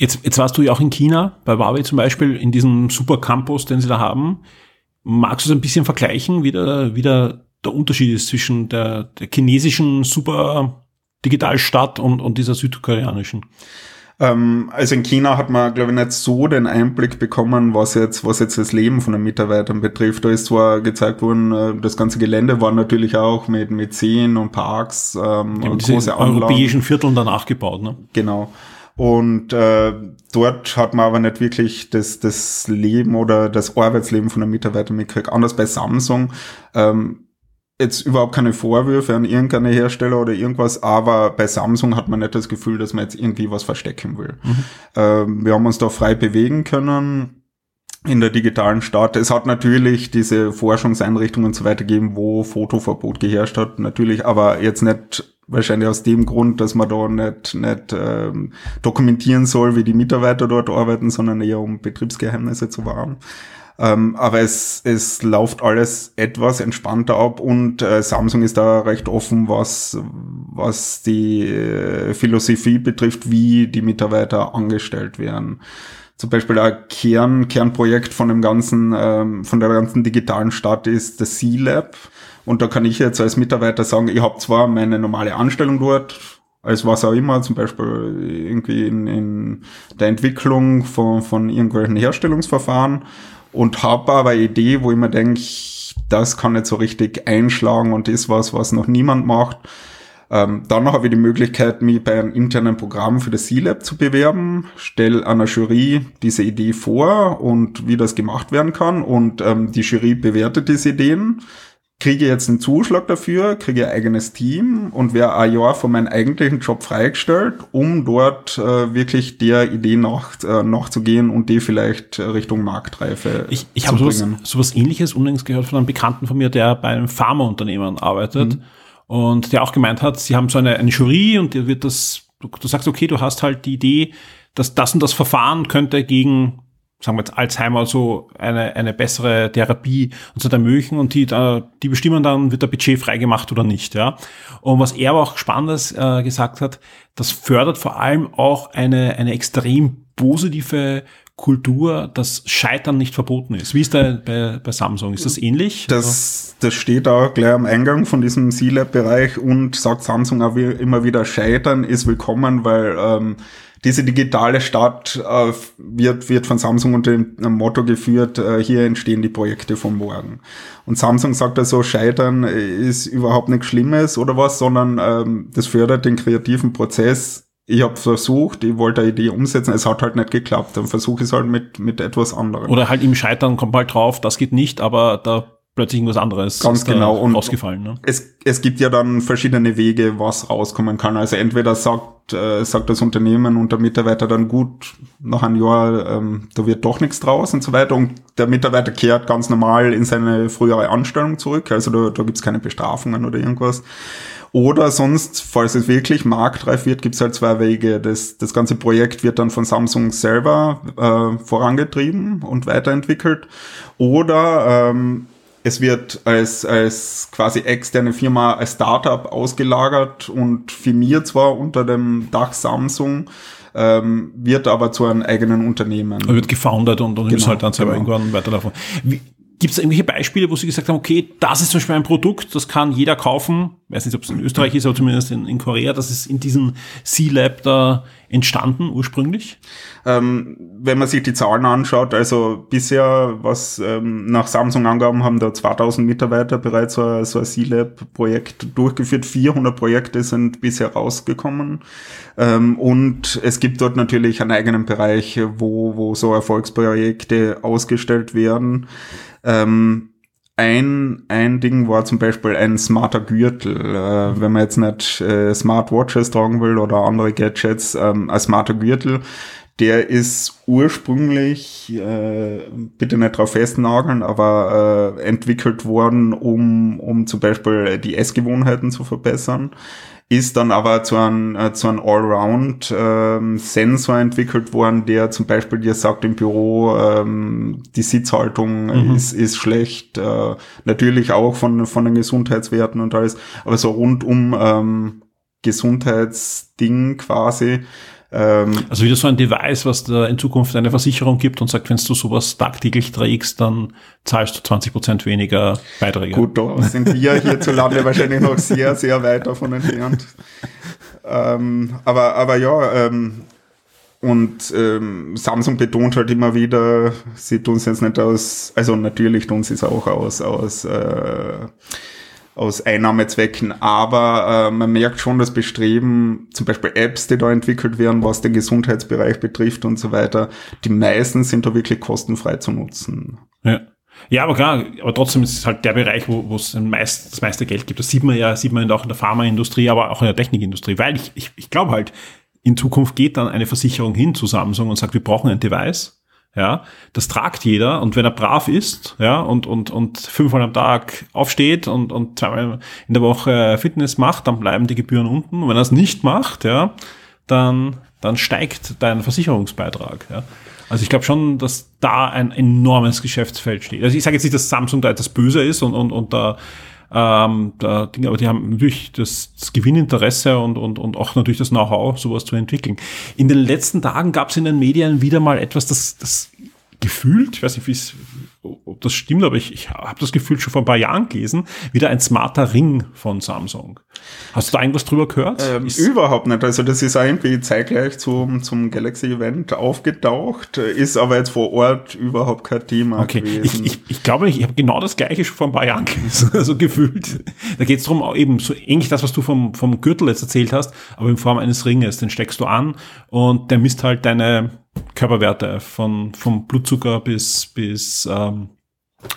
S3: Jetzt, jetzt warst du ja auch in China, bei Huawei zum Beispiel, in diesem super Campus, den sie da haben. Magst du es ein bisschen vergleichen, wie der, wie der, der Unterschied ist zwischen der, der chinesischen super Digitalstadt und, und dieser südkoreanischen?
S4: Ähm, also in China hat man, glaube ich, nicht so den Einblick bekommen, was jetzt, was jetzt das Leben von den Mitarbeitern betrifft. Da ist zwar gezeigt worden, äh, das ganze Gelände war natürlich auch mit, mit Seen und Parks ähm,
S3: ja,
S4: und
S3: große Anlagen. europäischen Vierteln danach gebaut, ne?
S4: Genau. Und äh, dort hat man aber nicht wirklich das, das Leben oder das Arbeitsleben von den Mitarbeitern mitgekriegt. Anders bei Samsung. Ähm, jetzt überhaupt keine Vorwürfe an irgendeine Hersteller oder irgendwas, aber bei Samsung hat man nicht das Gefühl, dass man jetzt irgendwie was verstecken will. Mhm. Ähm, wir haben uns da frei bewegen können in der digitalen Stadt. Es hat natürlich diese Forschungseinrichtungen und so weiter gegeben, wo Fotoverbot geherrscht hat, natürlich, aber jetzt nicht Wahrscheinlich aus dem Grund, dass man da nicht, nicht ähm, dokumentieren soll, wie die Mitarbeiter dort arbeiten, sondern eher um Betriebsgeheimnisse zu wahren. Ähm, aber es, es läuft alles etwas entspannter ab und äh, Samsung ist da recht offen, was, was die äh, Philosophie betrifft, wie die Mitarbeiter angestellt werden zum Beispiel ein Kern, Kernprojekt von dem ganzen, ähm, von der ganzen digitalen Stadt ist das C-Lab. Und da kann ich jetzt als Mitarbeiter sagen, ich habe zwar meine normale Anstellung dort, als was auch immer, zum Beispiel irgendwie in, in der Entwicklung von, von irgendwelchen Herstellungsverfahren und habe aber eine Idee, wo ich mir denke, das kann nicht so richtig einschlagen und ist was, was noch niemand macht. Ähm, dann habe ich die Möglichkeit, mich bei einem internen Programm für das C-Lab zu bewerben, stelle einer Jury diese Idee vor und wie das gemacht werden kann und ähm, die Jury bewertet diese Ideen kriege jetzt einen Zuschlag dafür, kriege ein eigenes Team und wäre ein Jahr von meinem eigentlichen Job freigestellt, um dort äh, wirklich der Idee nach, äh, nachzugehen und die vielleicht Richtung Marktreife
S3: ich, ich zu habe sowas, sowas ähnliches unlängst gehört von einem Bekannten von mir, der bei einem Pharmaunternehmen arbeitet mhm. und der auch gemeint hat, sie haben so eine, eine Jury und dir wird das, du, du sagst, okay, du hast halt die Idee, dass das und das Verfahren könnte gegen sagen wir jetzt Alzheimer so eine, eine bessere Therapie und so ermöglichen und die, da, die bestimmen dann, wird der Budget freigemacht oder nicht, ja. Und was er aber auch Spannendes äh, gesagt hat, das fördert vor allem auch eine, eine extrem positive Kultur, dass Scheitern nicht verboten ist. Wie ist da bei, bei Samsung? Ist das ähnlich?
S4: Das, das steht auch gleich am Eingang von diesem C-Lab-Bereich und sagt Samsung auch immer wieder, Scheitern ist willkommen, weil ähm, diese digitale Stadt äh, wird, wird von Samsung unter dem Motto geführt, äh, hier entstehen die Projekte von morgen. Und Samsung sagt also, Scheitern ist überhaupt nichts Schlimmes oder was, sondern ähm, das fördert den kreativen Prozess. Ich habe versucht, ich wollte eine Idee umsetzen, es hat halt nicht geklappt. Dann versuche ich es halt mit, mit etwas anderem.
S3: Oder halt im Scheitern kommt halt drauf, das geht nicht, aber da plötzlich irgendwas anderes
S4: Ganz genau.
S3: und rausgefallen. Ne?
S4: Es, es gibt ja dann verschiedene Wege, was rauskommen kann. Also entweder sagt, äh, sagt das Unternehmen und der Mitarbeiter dann gut, nach einem Jahr, ähm, da wird doch nichts draus und so weiter. Und der Mitarbeiter kehrt ganz normal in seine frühere Anstellung zurück. Also da, da gibt's keine Bestrafungen oder irgendwas. Oder sonst, falls es wirklich marktreif wird, gibt's halt zwei Wege. Das, das ganze Projekt wird dann von Samsung selber äh, vorangetrieben und weiterentwickelt. Oder ähm, es wird als, als quasi externe Firma, als Startup ausgelagert und firmiert zwar unter dem Dach Samsung, ähm, wird aber zu einem eigenen Unternehmen.
S3: Er wird gefoundert und, und genau, muss halt dann selber genau. irgendwann weiterlaufen. Wie, Gibt es irgendwelche Beispiele, wo Sie gesagt haben, okay, das ist zum Beispiel ein Produkt, das kann jeder kaufen, ich weiß nicht, ob es in Österreich ist, aber zumindest in, in Korea, das ist in diesem C-Lab da entstanden ursprünglich?
S4: Ähm, wenn man sich die Zahlen anschaut, also bisher, was ähm, nach Samsung Angaben haben da 2000 Mitarbeiter bereits so, ein, so ein C-Lab-Projekt durchgeführt. 400 Projekte sind bisher rausgekommen. Ähm, und es gibt dort natürlich einen eigenen Bereich, wo, wo so Erfolgsprojekte ausgestellt werden. Ähm, ein, ein Ding war zum Beispiel ein smarter Gürtel. Äh, wenn man jetzt nicht äh, Smartwatches tragen will oder andere Gadgets, ähm, ein smarter Gürtel, der ist ursprünglich, äh, bitte nicht drauf festnageln, aber äh, entwickelt worden, um, um zum Beispiel die Essgewohnheiten zu verbessern ist dann aber zu einem, äh, zu einem Allround-Sensor ähm, entwickelt worden, der zum Beispiel dir sagt im Büro, ähm, die Sitzhaltung mhm. ist, ist schlecht, äh, natürlich auch von, von den Gesundheitswerten und alles, aber so rund um ähm, Gesundheitsding quasi
S3: ähm, also wieder so ein Device, was da in Zukunft eine Versicherung gibt und sagt, wenn du sowas tagtäglich trägst, dann zahlst du 20 Prozent weniger Beiträge.
S4: Gut, da sind wir hierzulande wahrscheinlich noch sehr, sehr weit davon entfernt. Ähm, aber, aber ja, ähm, und ähm, Samsung betont halt immer wieder, sie tun es jetzt nicht aus, also natürlich tun sie es auch aus, aus äh, aus Einnahmezwecken, aber äh, man merkt schon das Bestreben, zum Beispiel Apps, die da entwickelt werden, was den Gesundheitsbereich betrifft und so weiter, die meisten sind da wirklich kostenfrei zu nutzen.
S3: Ja. Ja, aber klar, aber trotzdem ist es halt der Bereich, wo, wo es meist, das meiste Geld gibt. Das sieht man ja, sieht man auch in der Pharmaindustrie, aber auch in der Technikindustrie, weil ich, ich, ich glaube halt, in Zukunft geht dann eine Versicherung hin zu Samsung und sagt, wir brauchen ein Device, ja, das tragt jeder und wenn er brav ist, ja, und, und, und fünfmal am Tag aufsteht und, und zweimal in der Woche Fitness macht, dann bleiben die Gebühren unten. Und wenn er es nicht macht, ja, dann, dann steigt dein Versicherungsbeitrag, ja. Also ich glaube schon, dass da ein enormes Geschäftsfeld steht. Also ich sage jetzt nicht, dass Samsung da etwas böse ist und, und, und da ähm, da, aber die haben natürlich das, das Gewinninteresse und, und, und auch natürlich das Know-how, sowas zu entwickeln. In den letzten Tagen gab es in den Medien wieder mal etwas, das, das gefühlt, ich weiß nicht, wie es ob das stimmt, aber ich, ich habe das Gefühl schon vor ein paar Jahren gelesen, wieder ein smarter Ring von Samsung. Hast du da irgendwas drüber gehört?
S4: Ähm, überhaupt nicht. Also das ist irgendwie zeitgleich zum, zum Galaxy-Event aufgetaucht, ist aber jetzt vor Ort überhaupt kein Thema
S3: okay. gewesen. Ich, ich, ich glaube, ich habe genau das gleiche schon vor ein paar Jahren gelesen, also gefühlt. Da geht es darum, eben so ähnlich das, was du vom, vom Gürtel jetzt erzählt hast, aber in Form eines Ringes. Den steckst du an und der misst halt deine Körperwerte von, vom Blutzucker bis, bis ähm,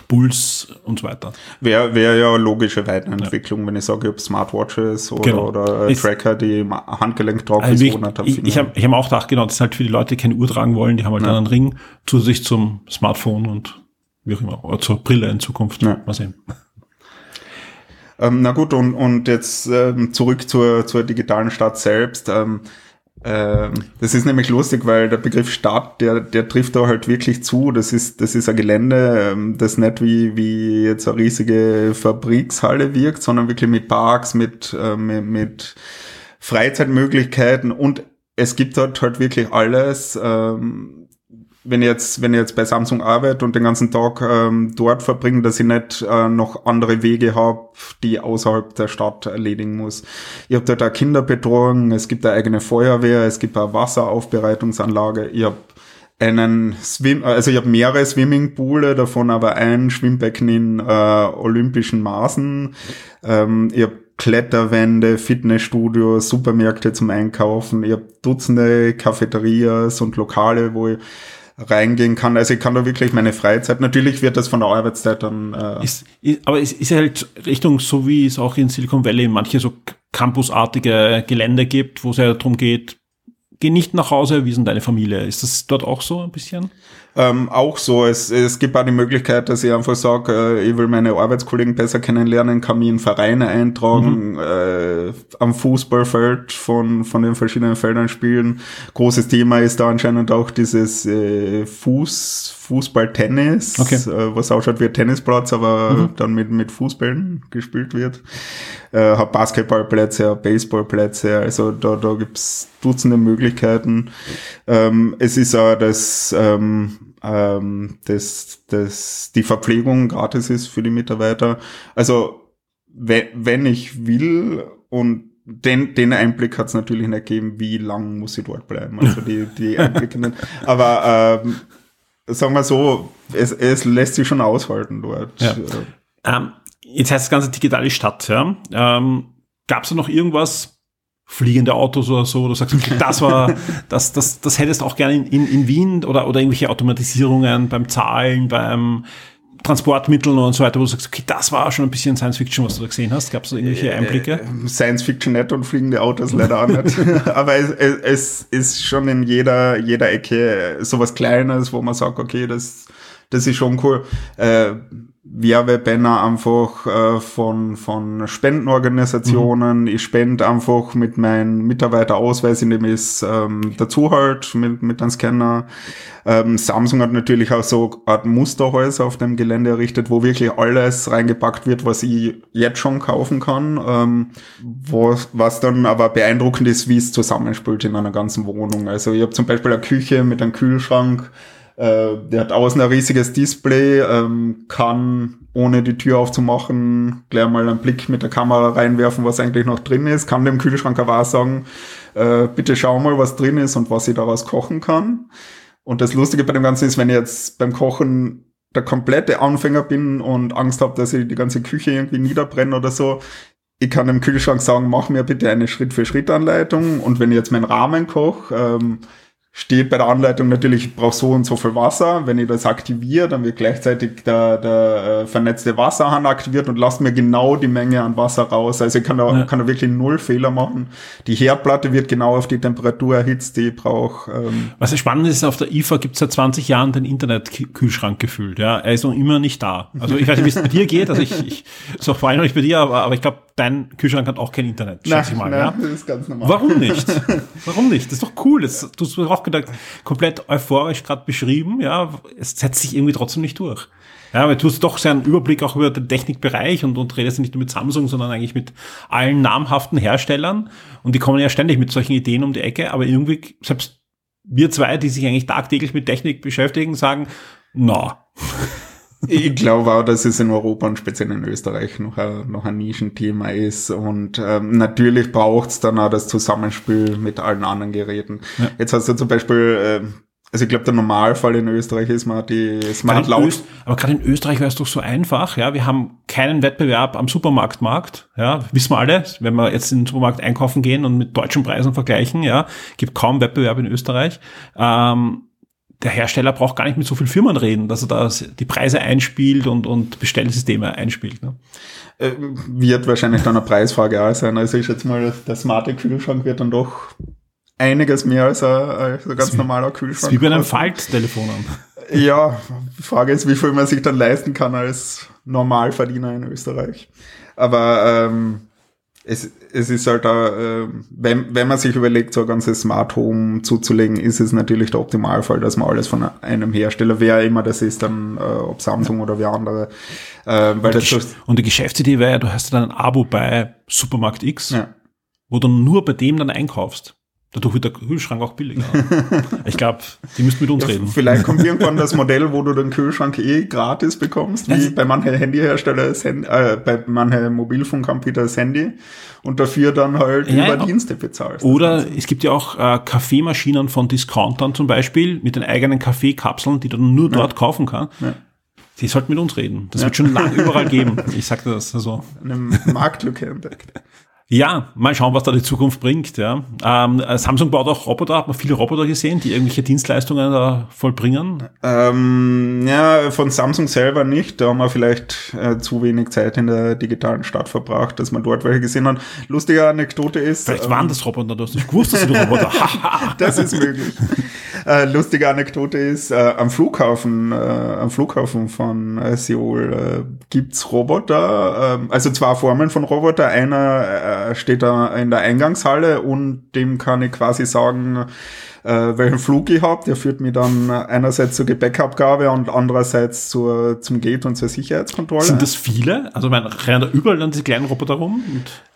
S3: Puls und so weiter.
S4: Wäre wär ja logische Weiterentwicklung, ja. wenn ich sage, ob Smartwatches oder,
S3: genau.
S4: oder
S3: ist,
S4: Tracker, die Handgelenk drauf
S3: also ist. Ich, ich, ich habe hab auch gedacht, genau, das ist halt für die Leute, die keine Uhr tragen wollen, die haben halt ja. einen Ring zusätzlich zum Smartphone und wie auch immer, oder zur Brille in Zukunft. Ja. Mal sehen.
S4: Ähm, na gut, und, und jetzt ähm, zurück zur, zur digitalen Stadt selbst. Ähm, das ist nämlich lustig, weil der Begriff Stadt, der, der trifft da halt wirklich zu. Das ist, das ist ein Gelände, ähm, das nicht wie, wie jetzt eine riesige Fabrikshalle wirkt, sondern wirklich mit Parks, mit, äh, mit, mit Freizeitmöglichkeiten und es gibt dort halt wirklich alles. Ähm, wenn ich jetzt, wenn ich jetzt bei Samsung arbeite und den ganzen Tag ähm, dort verbringe, dass ich nicht äh, noch andere Wege habe, die außerhalb der Stadt erledigen muss. Ich habe dort eine Kinderbetreuung, es gibt eine eigene Feuerwehr, es gibt eine Wasseraufbereitungsanlage, ich habe einen Swim, also ich habe mehrere Swimmingpoole, davon aber ein Schwimmbecken in äh, olympischen Maßen. Ähm, ich habe Kletterwände, Fitnessstudios, Supermärkte zum Einkaufen. Ich habe Dutzende Cafeterias und Lokale, wo ich reingehen kann. Also ich kann da wirklich meine Freizeit, natürlich wird das von der Arbeitszeit dann.
S3: Äh ist, ist, aber es ist halt Richtung, so wie es auch in Silicon Valley manche so campusartige Gelände gibt, wo es ja darum geht, geh nicht nach Hause, ist denn deine Familie? Ist das dort auch so ein bisschen?
S4: Ähm, auch so. Es, es gibt auch die Möglichkeit, dass ich einfach sage, äh, ich will meine Arbeitskollegen besser kennenlernen, kann mich in Vereine eintragen, mhm. äh, am Fußballfeld von, von den verschiedenen Feldern spielen. Großes Thema ist da anscheinend auch dieses äh, Fuß Fußball, Tennis,
S3: Okay.
S4: äh, was ausschaut wie ein Tennisplatz, aber
S3: Mhm.
S4: dann mit, mit Fußbällen gespielt wird. Äh, hab Basketballplätze, hab Baseballplätze, also da, da gibt's Dutzende Möglichkeiten. Ähm, es ist auch, dass, ähm, ähm, dass, dass die Verpflegung gratis ist für die Mitarbeiter. Also wenn, wenn ich will und den, den Einblick hat es natürlich nicht gegeben, wie lang muss ich dort bleiben. Also die, die Einblicke nicht. Aber ähm, sagen wir so, es, es lässt sich schon aushalten dort.
S3: Ja. Ähm, jetzt heißt das Ganze digitale Stadt, ja. Ähm, Gab es da noch irgendwas, fliegende Autos oder so, du sagst, okay, das war, das, das, das hättest du auch gerne in, in, in Wien oder, oder irgendwelche Automatisierungen beim Zahlen, beim Transportmitteln und so weiter, wo du sagst, okay, das war schon ein bisschen Science Fiction, was du da gesehen hast. Gab es da irgendwelche Einblicke?
S4: Science Fiction nicht und fliegende Autos leider auch nicht. Aber es, es, es ist schon in jeder, jeder Ecke sowas Kleines, wo man sagt, okay, das, das ist schon cool. Äh, Werbebanner einfach äh, von, von Spendenorganisationen. Ich spende einfach mit meinem Mitarbeiterausweis, indem ich es ähm, dazu halt mit, mit einem Scanner. Ähm, Samsung hat natürlich auch so Art Musterhäuser auf dem Gelände errichtet, wo wirklich alles reingepackt wird, was ich jetzt schon kaufen kann. Ähm, was, was dann aber beeindruckend ist, wie es zusammenspielt in einer ganzen Wohnung. Also ich habe zum Beispiel eine Küche mit einem Kühlschrank, äh, der hat außen ein riesiges Display, ähm, kann ohne die Tür aufzumachen gleich mal einen Blick mit der Kamera reinwerfen, was eigentlich noch drin ist, kann dem Kühlschrank aber auch sagen, äh, bitte schau mal, was drin ist und was ich daraus kochen kann. Und das Lustige bei dem Ganzen ist, wenn ich jetzt beim Kochen der komplette Anfänger bin und Angst habe, dass ich die ganze Küche irgendwie niederbrenne oder so, ich kann dem Kühlschrank sagen, mach mir bitte eine Schritt-für-Schritt-Anleitung. Und wenn ich jetzt meinen Rahmen koche, ähm, steht bei der Anleitung natürlich, ich brauche so und so viel Wasser. Wenn ich das aktiviere, dann wird gleichzeitig der, der äh, vernetzte Wasserhahn aktiviert und lasst mir genau die Menge an Wasser raus. Also ich kann da,
S3: Ja.
S4: kann da wirklich null Fehler machen. Die Herdplatte wird genau auf die Temperatur erhitzt, die ich brauche. Ähm,
S3: Was ja spannend ist, auf der IFA gibt es seit 20 Jahren den Internetkühlschrank gefühlt. Ja, er ist noch immer nicht da. Also ich weiß nicht, wie es bei dir geht. Also ich, ich auch vor allem nicht bei dir, aber, aber ich glaube, dein Kühlschrank hat auch kein Internet, schätze ich mal.
S4: nein,
S3: ja?
S4: das ist ganz normal.
S3: Warum nicht? Warum nicht? Das ist doch cool. Das, du hast auch gedacht, komplett euphorisch gerade beschrieben. Ja, es setzt sich irgendwie trotzdem nicht durch. Ja, weil du hast doch sehr einen Überblick auch über den Technikbereich und, und redest nicht nur mit Samsung, sondern eigentlich mit allen namhaften Herstellern. Und die kommen ja ständig mit solchen Ideen um die Ecke. Aber irgendwie, selbst wir zwei, die sich eigentlich tagtäglich mit Technik beschäftigen, sagen, na,
S4: Ich glaube auch, dass es in Europa und speziell in Österreich noch ein, noch ein Nischenthema ist. Und ähm, natürlich braucht es dann auch das Zusammenspiel mit allen anderen Geräten.
S3: Ja.
S4: Jetzt hast du zum Beispiel, ähm, also ich glaube, der Normalfall in Österreich ist, man hat die Smart.
S3: Öst, aber gerade in Österreich wäre es doch so einfach, ja. Wir haben keinen Wettbewerb am Supermarktmarkt, ja. Wissen wir alle, wenn wir jetzt in den Supermarkt einkaufen gehen und mit deutschen Preisen vergleichen, ja, gibt kaum Wettbewerb in Österreich. Ähm, der Hersteller braucht gar nicht mit so vielen Firmen reden, dass er da die Preise einspielt und, und Bestellsysteme einspielt. Ne?
S4: Äh, wird wahrscheinlich dann eine Preisfrage auch sein. Also ich schätze mal, der smarte Kühlschrank wird dann doch einiges mehr als ein, als ein ganz normaler
S3: Das
S4: Kühlschrank.
S3: wie bei einem
S4: kosten.
S3: Falttelefon.
S4: Ja, die Frage ist, wie viel man sich dann leisten kann als Normalverdiener in Österreich. Aber ähm, es, es ist halt da, äh, wenn, wenn man sich überlegt, so ein ganzes Smart Home zuzulegen, ist es natürlich der Optimalfall, dass man alles von einem Hersteller, wer immer das ist, dann äh, ob Samsung oder wer andere, äh, weil das so,
S3: Und die Geschäftsidee wäre ja, du hast dann ein Abo bei Supermarkt X,
S4: ja.
S3: wo du nur bei dem dann einkaufst. Dadurch wird der Kühlschrank auch billiger. ich glaube, die müssten mit uns reden.
S4: Vielleicht kommt irgendwann das Modell, wo du den Kühlschrank eh gratis bekommst, wie bei manchen Handyhersteller, das Handy, äh, bei manchen Mobilfunkanbieter das Handy und dafür dann halt
S3: Ja,
S4: über
S3: ja.
S4: Dienste bezahlst.
S3: Oder es gibt ja auch äh, Kaffeemaschinen von Discountern zum Beispiel mit den eigenen Kaffeekapseln, die du dann nur dort kaufen kann.
S4: Ja.
S3: Die sollten mit uns reden. Das wird schon lange überall geben. Ich sagte das so.
S4: eine Marktlücke entdeckt.
S3: Ja, mal schauen, was da die Zukunft bringt. Ja. Ähm, äh, Samsung baut auch Roboter, hat man viele Roboter gesehen, die irgendwelche Dienstleistungen da vollbringen.
S4: Ähm, ja, von Samsung selber nicht. Da haben wir vielleicht äh, zu wenig Zeit in der digitalen Stadt verbracht, dass man dort welche gesehen hat. Lustige Anekdote ist.
S3: Vielleicht
S4: ähm,
S3: waren das Roboter, du hast nicht gewusst, dass sie Roboter.
S4: Das ist möglich. Äh, lustige Anekdote ist, äh, am Flughafen, äh, am Flughafen von äh, Seoul äh, gibt's Roboter, äh, also zwei Formen von Roboter. Einer äh, steht da in der Eingangshalle und dem kann ich quasi sagen, äh, welchen Flug ich habe. Der führt mich dann einerseits zur Gepäckabgabe und andererseits zur, zum Gate und zur Sicherheitskontrolle.
S3: Sind das viele? Also man rennen da überall dann diese kleinen Roboter rum?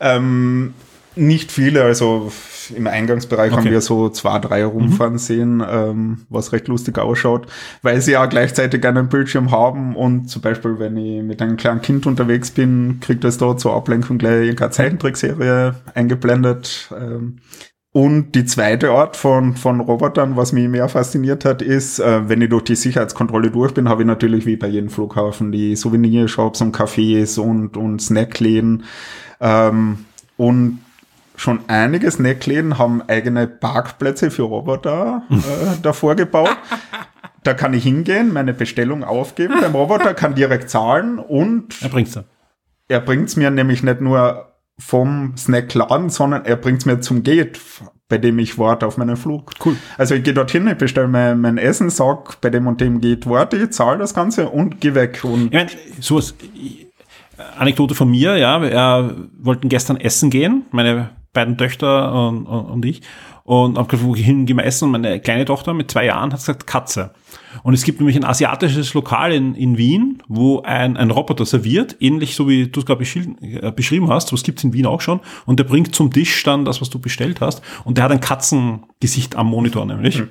S4: Ähm, nicht viele, also im Eingangsbereich okay. haben wir so zwei, drei rumfahren mhm. sehen, ähm, was recht lustig ausschaut, weil sie ja gleichzeitig einen Bildschirm haben und zum Beispiel, wenn ich mit einem kleinen Kind unterwegs bin, kriegt das dort zur Ablenkung gleich irgendeine Zeichentrickserie eingeblendet. Ähm, und die zweite Art von, von Robotern, was mich mehr fasziniert hat, ist, äh, wenn ich durch die Sicherheitskontrolle durch bin, habe ich natürlich wie bei jedem Flughafen die Souvenirshops und Cafés und, und Snackläden. Ähm, und schon einige Snackläden haben eigene Parkplätze für Roboter äh, davor gebaut. Da kann ich hingehen, meine Bestellung aufgeben. Beim Roboter kann direkt zahlen und
S3: er bringt's
S4: Er bringt's mir nämlich nicht nur vom Snackladen, sondern er bringt's mir zum Gate, bei dem ich warte auf meinen Flug.
S3: Cool.
S4: Also ich gehe dorthin, ich bestelle mein, mein Essen, sag, bei dem und dem Gate warte ich, zahle das Ganze und gehe weg. Und
S3: ich meine, sowas, Anekdote von mir, ja, wir äh, wollten gestern essen gehen, meine beiden Töchter und, und, ich, und hab gesagt, wohin gehen wir essen? Und meine kleine Tochter mit zwei Jahren hat gesagt, Katze. Und es gibt nämlich ein asiatisches Lokal in, in Wien, wo ein, ein Roboter serviert, ähnlich so wie du es gerade äh, beschrieben hast, was gibt's in Wien auch schon. Und der bringt zum Tisch dann das, was du bestellt hast. Und der hat ein Katzengesicht am Monitor nämlich. Mhm.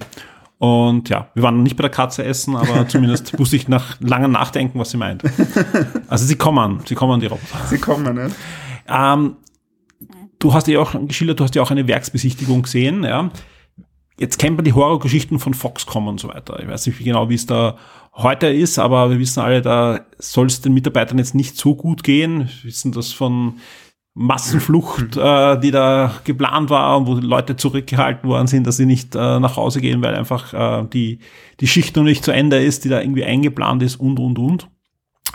S3: Und ja, wir waren nicht bei der Katze essen, aber zumindest wusste ich nach langem Nachdenken, was sie meint. Also sie kommen, sie kommen, die Roboter.
S4: Sie kommen, ne?
S3: Ähm, du hast ja auch geschildert, du hast ja auch eine Werksbesichtigung gesehen, ja. Jetzt kennt man die Horrorgeschichten von Foxcom und so weiter. Ich weiß nicht genau, wie es da heute ist, aber wir wissen alle, da soll es den Mitarbeitern jetzt nicht so gut gehen. Wir wissen das von Massenflucht, äh, die da geplant war und wo die Leute zurückgehalten worden sind, dass sie nicht äh, nach Hause gehen, weil einfach äh, die, die Schicht noch nicht zu Ende ist, die da irgendwie eingeplant ist und, und, und.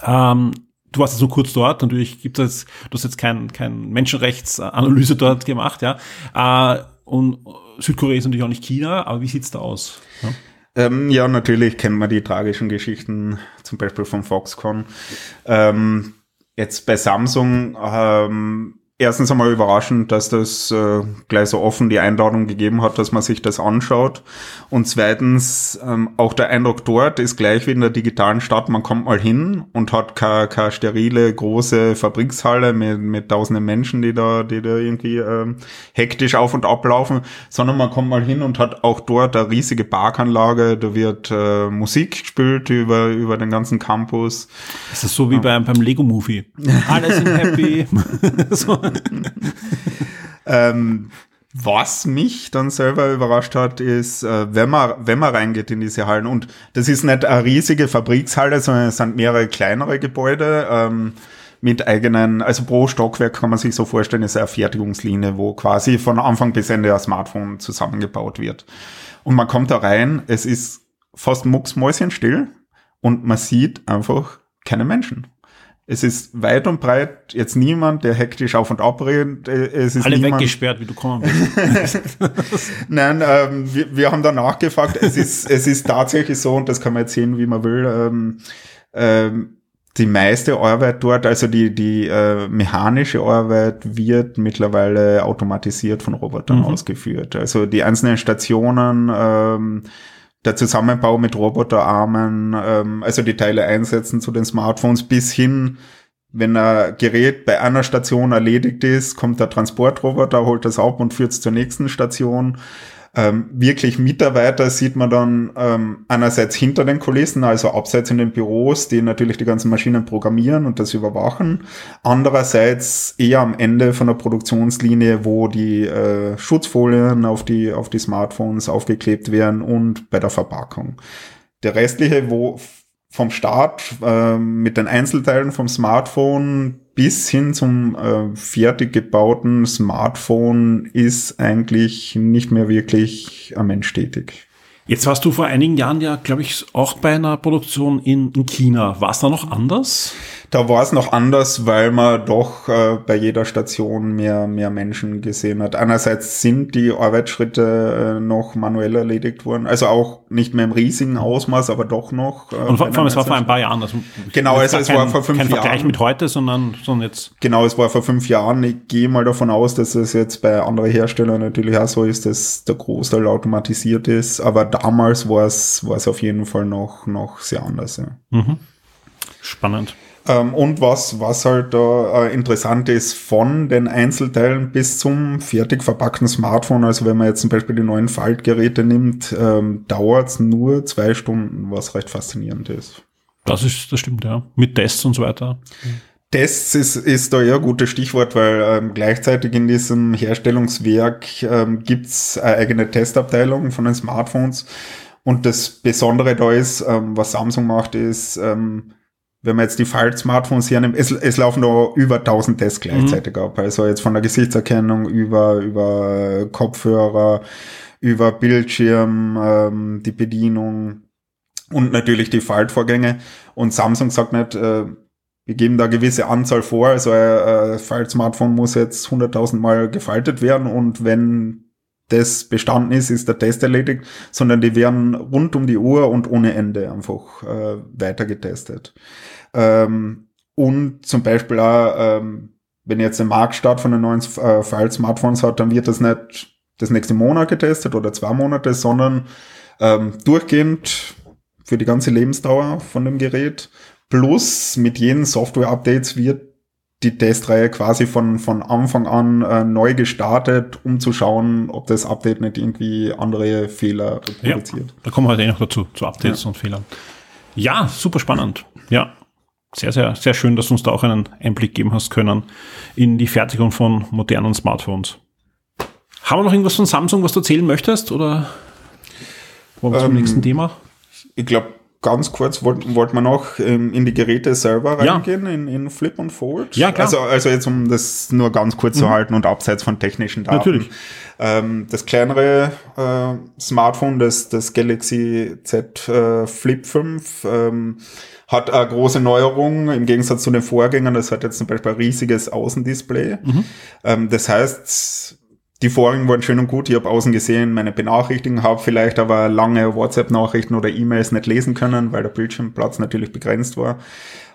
S3: Ähm, du warst nur kurz dort, natürlich gibt es du hast jetzt kein, kein Menschenrechtsanalyse dort gemacht, ja. Äh, und Südkorea ist natürlich auch nicht China, aber wie sieht's da aus?
S4: Ja? Ähm, ja, natürlich kennt man die tragischen Geschichten, zum Beispiel von Foxconn. Ähm, jetzt bei Samsung ähm, erstens einmal überraschend, dass das äh, gleich so offen die Einladung gegeben hat, dass man sich das anschaut. Und zweitens, ähm, auch der Eindruck dort ist gleich wie in der digitalen Stadt, man kommt mal hin und hat keine, keine sterile große Fabrikshalle mit, mit tausenden Menschen, die da, die da irgendwie ähm, hektisch auf und ablaufen, sondern man kommt mal hin und hat auch dort eine riesige Parkanlage, da wird äh, Musik gespielt über, über den ganzen Campus.
S3: Das ist so wie beim, beim Lego-Movie. Alle sind happy. so
S4: ähm, was mich dann selber überrascht hat, ist, äh, wenn man, wenn man reingeht in diese Hallen, und das ist nicht eine riesige Fabrikshalle, sondern es sind mehrere kleinere Gebäude, ähm, mit eigenen, also pro Stockwerk kann man sich so vorstellen, ist eine Fertigungslinie, wo quasi von Anfang bis Ende ein Smartphone zusammengebaut wird. Und man kommt da rein, es ist fast mucksmäuschenstill und man sieht einfach keine Menschen. Es ist weit und breit jetzt niemand, der hektisch auf und ab redet. Es ist
S3: Alle
S4: niemand,
S3: weggesperrt, wie du kommen bist.
S4: Nein, ähm, wir, wir haben da nachgefragt. Es ist, es ist tatsächlich so, und das kann man jetzt sehen, wie man will. Ähm, ähm, die meiste Arbeit dort, also die, die äh, mechanische Arbeit wird mittlerweile automatisiert von Robotern mhm. ausgeführt. Also die einzelnen Stationen, ähm, der Zusammenbau mit Roboterarmen, ähm, also die Teile einsetzen zu den Smartphones bis hin, wenn ein Gerät bei einer Station erledigt ist, kommt der Transportroboter, holt das ab und führt es zur nächsten Station ähm, wirklich Mitarbeiter sieht man dann ähm, einerseits hinter den Kulissen, also abseits in den Büros, die natürlich die ganzen Maschinen programmieren und das überwachen. Andererseits eher am Ende von der Produktionslinie, wo die äh, Schutzfolien auf die, auf die Smartphones aufgeklebt werden und bei der Verpackung. Der restliche, wo vom Start äh, mit den Einzelteilen vom Smartphone bis hin zum äh, fertig gebauten Smartphone ist eigentlich nicht mehr wirklich ein Mensch tätig.
S3: Jetzt warst du vor einigen Jahren ja, glaube ich, auch bei einer Produktion in, in China. War es da noch anders?
S4: Da war es noch anders, weil man doch äh, bei jeder Station mehr, mehr Menschen gesehen hat. Einerseits sind die Arbeitsschritte äh, noch manuell erledigt worden, also auch nicht mehr im riesigen Ausmaß, aber doch noch.
S3: Äh, Und vor allem, es war vor ein paar Jahren. Also
S4: genau, also es kein, war vor fünf
S3: kein
S4: Jahren.
S3: Kein Vergleich mit heute, sondern, sondern jetzt.
S4: Genau, es war vor fünf Jahren. Ich gehe mal davon aus, dass es jetzt bei anderen Herstellern natürlich auch so ist, dass der Großteil automatisiert ist. Aber damals war es, war es auf jeden Fall noch, noch sehr anders. Ja.
S3: Mhm. Spannend.
S4: Ähm, und was, was halt da äh, interessant ist, von den Einzelteilen bis zum fertig verpackten Smartphone, also wenn man jetzt zum Beispiel die neuen Faltgeräte nimmt, ähm, dauert es nur zwei Stunden, was recht faszinierend ist.
S3: Das ist, das stimmt, ja. Mit Tests und so weiter.
S4: Tests ist, ist da eher ein gutes Stichwort, weil ähm, gleichzeitig in diesem Herstellungswerk ähm, gibt's eine eigene Testabteilung von den Smartphones. Und das Besondere da ist, ähm, was Samsung macht, ist, ähm, wenn man jetzt die Fall-Smartphones hernimmt, es, es laufen da über 1000 Tests gleichzeitig mhm. ab. Also jetzt von der Gesichtserkennung über, über Kopfhörer, über Bildschirm, ähm, die Bedienung und natürlich die Faltvorgänge. Und Samsung sagt nicht, äh, wir geben da gewisse Anzahl vor, also ein äh, Fall-Smartphone muss jetzt 100.000 Mal gefaltet werden und wenn das bestanden ist, ist der Test erledigt, sondern die werden rund um die Uhr und ohne Ende einfach äh, weiter getestet. Ähm, und zum Beispiel auch, ähm, wenn jetzt ein Marktstart von den neuen äh, File-Smartphones hat, dann wird das nicht das nächste Monat getestet oder zwei Monate, sondern ähm, durchgehend für die ganze Lebensdauer von dem Gerät. Plus mit jeden Software-Updates wird die Testreihe quasi von, von Anfang an äh, neu gestartet, um zu schauen, ob das Update nicht irgendwie andere Fehler
S3: reproduziert. Ja, da kommen wir heute eh noch dazu, zu Updates ja. und Fehlern. Ja, super spannend. Ja, sehr, sehr, sehr schön, dass du uns da auch einen Einblick geben hast können in die Fertigung von modernen Smartphones. Haben wir noch irgendwas von Samsung, was du erzählen möchtest? Oder wollen wir ähm, zum nächsten Thema?
S4: Ich glaube, ganz kurz wollten wollt wir noch ähm, in die Geräte selber reingehen, ja. in, in Flip und Fold.
S3: Ja, klar.
S4: Also, also jetzt, um das nur ganz kurz mhm. zu halten und abseits von technischen Daten.
S3: Natürlich.
S4: Ähm, das kleinere äh, Smartphone, das, das Galaxy Z äh, Flip 5, ähm, hat eine große Neuerung im Gegensatz zu den Vorgängern. Das hat jetzt zum Beispiel ein riesiges Außendisplay. Mhm. Ähm, das heißt, die Vorigen waren schön und gut. Ich habe außen gesehen, meine Benachrichtigungen, habe vielleicht aber lange WhatsApp-Nachrichten oder E-Mails nicht lesen können, weil der Bildschirmplatz natürlich begrenzt war.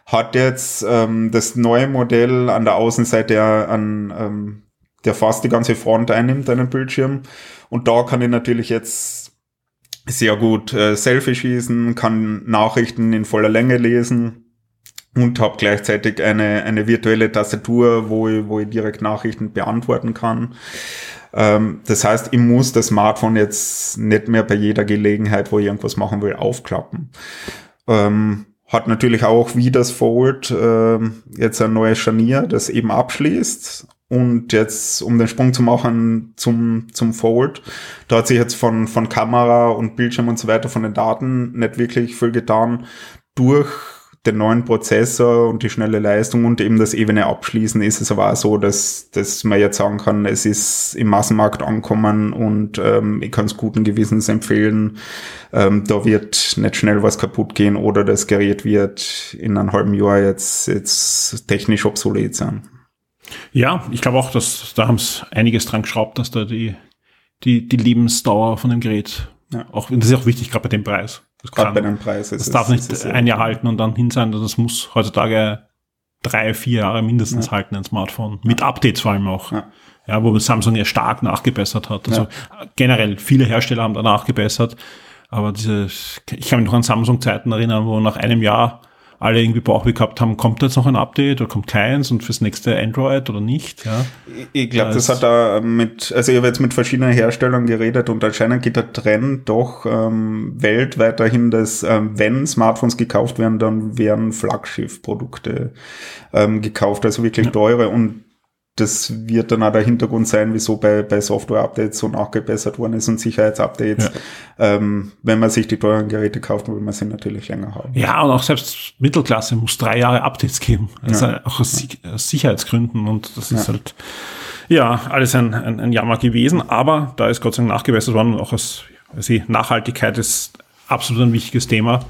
S4: Hat jetzt ähm, das neue Modell an der Außenseite an, ähm, der fast die ganze Front einnimmt, einen Bildschirm. Und da kann ich natürlich jetzt sehr gut äh, Selfie schießen, kann Nachrichten in voller Länge lesen und habe gleichzeitig eine, eine virtuelle Tastatur, wo ich, wo ich direkt Nachrichten beantworten kann. Ähm, das heißt, ich muss das Smartphone jetzt nicht mehr bei jeder Gelegenheit, wo ich irgendwas machen will, aufklappen. Ähm, hat natürlich auch wie das Fold äh, jetzt ein neues Scharnier, das eben abschließt. Und jetzt, um den Sprung zu machen zum, zum Fold, da hat sich jetzt von, von Kamera und Bildschirm und so weiter von den Daten nicht wirklich viel getan. Durch den neuen Prozessor und die schnelle Leistung und eben das ebene Abschließen ist es aber auch so, dass, dass man jetzt sagen kann, es ist im Massenmarkt ankommen und ähm, ich kann es guten Gewissens empfehlen. Ähm, da wird nicht schnell was kaputt gehen oder das Gerät wird in einem halben Jahr jetzt, jetzt technisch obsolet sein.
S3: Ja, ich glaube auch, dass da haben es einiges dran geschraubt, dass da die, die, die Lebensdauer von dem Gerät ja. auch, das ist auch wichtig, gerade bei dem Preis.
S4: Das Gerade bei dem Preis.
S3: Das darf nicht ist ein Jahr halten und dann hin sein. Das muss heutzutage drei, vier Jahre mindestens ja. halten, ein Smartphone. Mit Updates vor allem auch. Ja. ja wo Samsung ja stark nachgebessert hat. Also ja. generell, viele Hersteller haben da nachgebessert. Aber diese, ich kann mich noch an Samsung-Zeiten erinnern, wo nach einem Jahr alle irgendwie Bauchweh gehabt haben, kommt jetzt noch ein Update oder kommt keins und fürs nächste Android oder nicht? Ja.
S4: Ich, ich glaube, das hat da mit, also ich habe jetzt mit verschiedenen Herstellern geredet und anscheinend geht der Trend doch ähm, weltweit dahin, dass ähm, wenn Smartphones gekauft werden, dann werden Flaggschiff-Produkte ähm, gekauft, also wirklich ja. teure und das wird dann auch der Hintergrund sein, wieso bei, bei Software-Updates so nachgebessert worden ist und Sicherheitsupdates. Ja. Ähm, wenn man sich die teuren Geräte kauft, will man sie natürlich länger haben.
S3: Ja, und auch selbst Mittelklasse muss drei Jahre Updates geben. Also ja. auch aus, aus, Sicherheitsgründen und das ist ja. halt, ja, alles ein, ein, ein Jammer gewesen, aber da ist Gott sei Dank nachgebessert worden und auch als, also Nachhaltigkeit ist absolut ein wichtiges Thema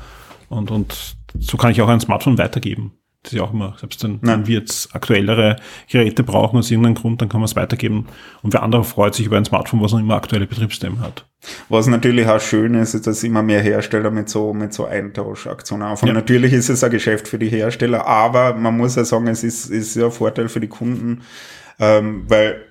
S3: und, und so kann ich auch ein Smartphone weitergeben. Das ist ja auch immer, selbst wenn, wenn wir jetzt aktuellere Geräte brauchen aus irgendeinem Grund, dann kann man es weitergeben. Und wer andere freut sich über ein Smartphone, was noch immer aktuelle Betriebssysteme hat.
S4: Was natürlich auch schön ist, ist, dass immer mehr Hersteller mit so, mit so Eintauschaktionen anfangen. Ja. Natürlich ist es ein Geschäft für die Hersteller, aber man muss ja sagen, es ist, ist ja ein Vorteil für die Kunden, ähm, weil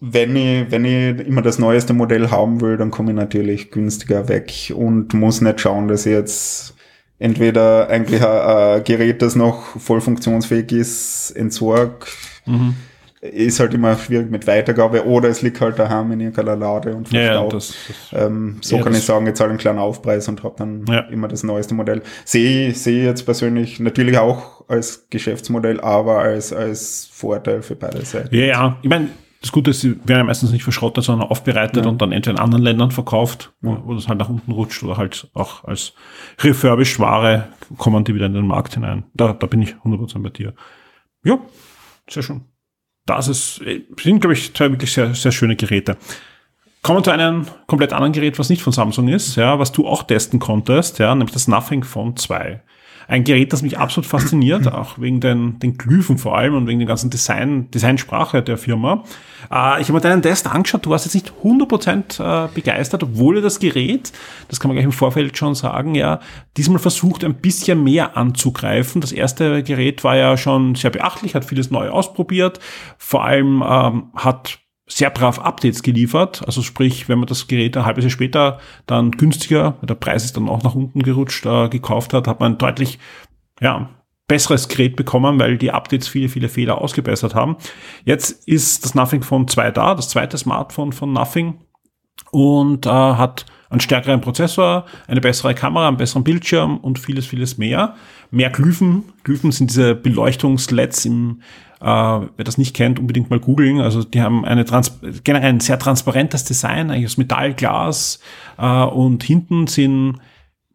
S4: wenn ich, wenn ich immer das neueste Modell haben will, dann komme ich natürlich günstiger weg und muss nicht schauen, dass ich jetzt entweder eigentlich ein, ein Gerät, das noch voll funktionsfähig ist, entsorg. Mhm. Ist halt immer schwierig mit Weitergabe oder es liegt halt daheim in irgendeiner Lade und
S3: verstaubt. Ja, das,
S4: das, ähm, so kann ich sagen, jetzt halt einen kleinen Aufpreis und habe dann ja. immer das neueste Modell. Sehe sehe jetzt persönlich natürlich auch als Geschäftsmodell, aber als, als Vorteil für beide Seiten.
S3: Ja, ja. Ich meine, das Gute ist, sie werden ja meistens nicht verschrottet, sondern aufbereitet ja. und dann entweder in anderen Ländern verkauft, ja. wo das halt nach unten rutscht oder halt auch als refurbished Ware kommen die wieder in den Markt hinein. Da, da bin ich 100% bei dir. Ja, sehr schön. Das ist, sind, glaube ich, zwei wirklich sehr, sehr schöne Geräte. Kommen wir zu einem komplett anderen Gerät, was nicht von Samsung ist, ja, was du auch testen konntest, ja, nämlich das Nothing Phone 2. Ein Gerät, das mich absolut fasziniert, auch wegen den, den Glyphen vor allem und wegen der ganzen Design, Designsprache der Firma. Äh, ich habe mir deinen Test angeschaut, du warst jetzt nicht 100% äh, begeistert, obwohl das Gerät, das kann man gleich im Vorfeld schon sagen, ja, diesmal versucht ein bisschen mehr anzugreifen. Das erste Gerät war ja schon sehr beachtlich, hat vieles neu ausprobiert, vor allem ähm, hat sehr brav Updates geliefert. Also sprich, wenn man das Gerät ein halbes Jahr später dann günstiger, der Preis ist dann auch nach unten gerutscht, äh, gekauft hat, hat man deutlich ja, besseres Gerät bekommen, weil die Updates viele, viele Fehler ausgebessert haben. Jetzt ist das Nothing Phone 2 da, das zweite Smartphone von Nothing und äh, hat einen stärkeren Prozessor, eine bessere Kamera, einen besseren Bildschirm und vieles, vieles mehr. Mehr Glyphen. Glyphen sind diese Beleuchtungsleds im, äh, wer das nicht kennt, unbedingt mal googeln. Also die haben eine Trans generell ein sehr transparentes Design, eigentlich aus Metallglas äh, und hinten sind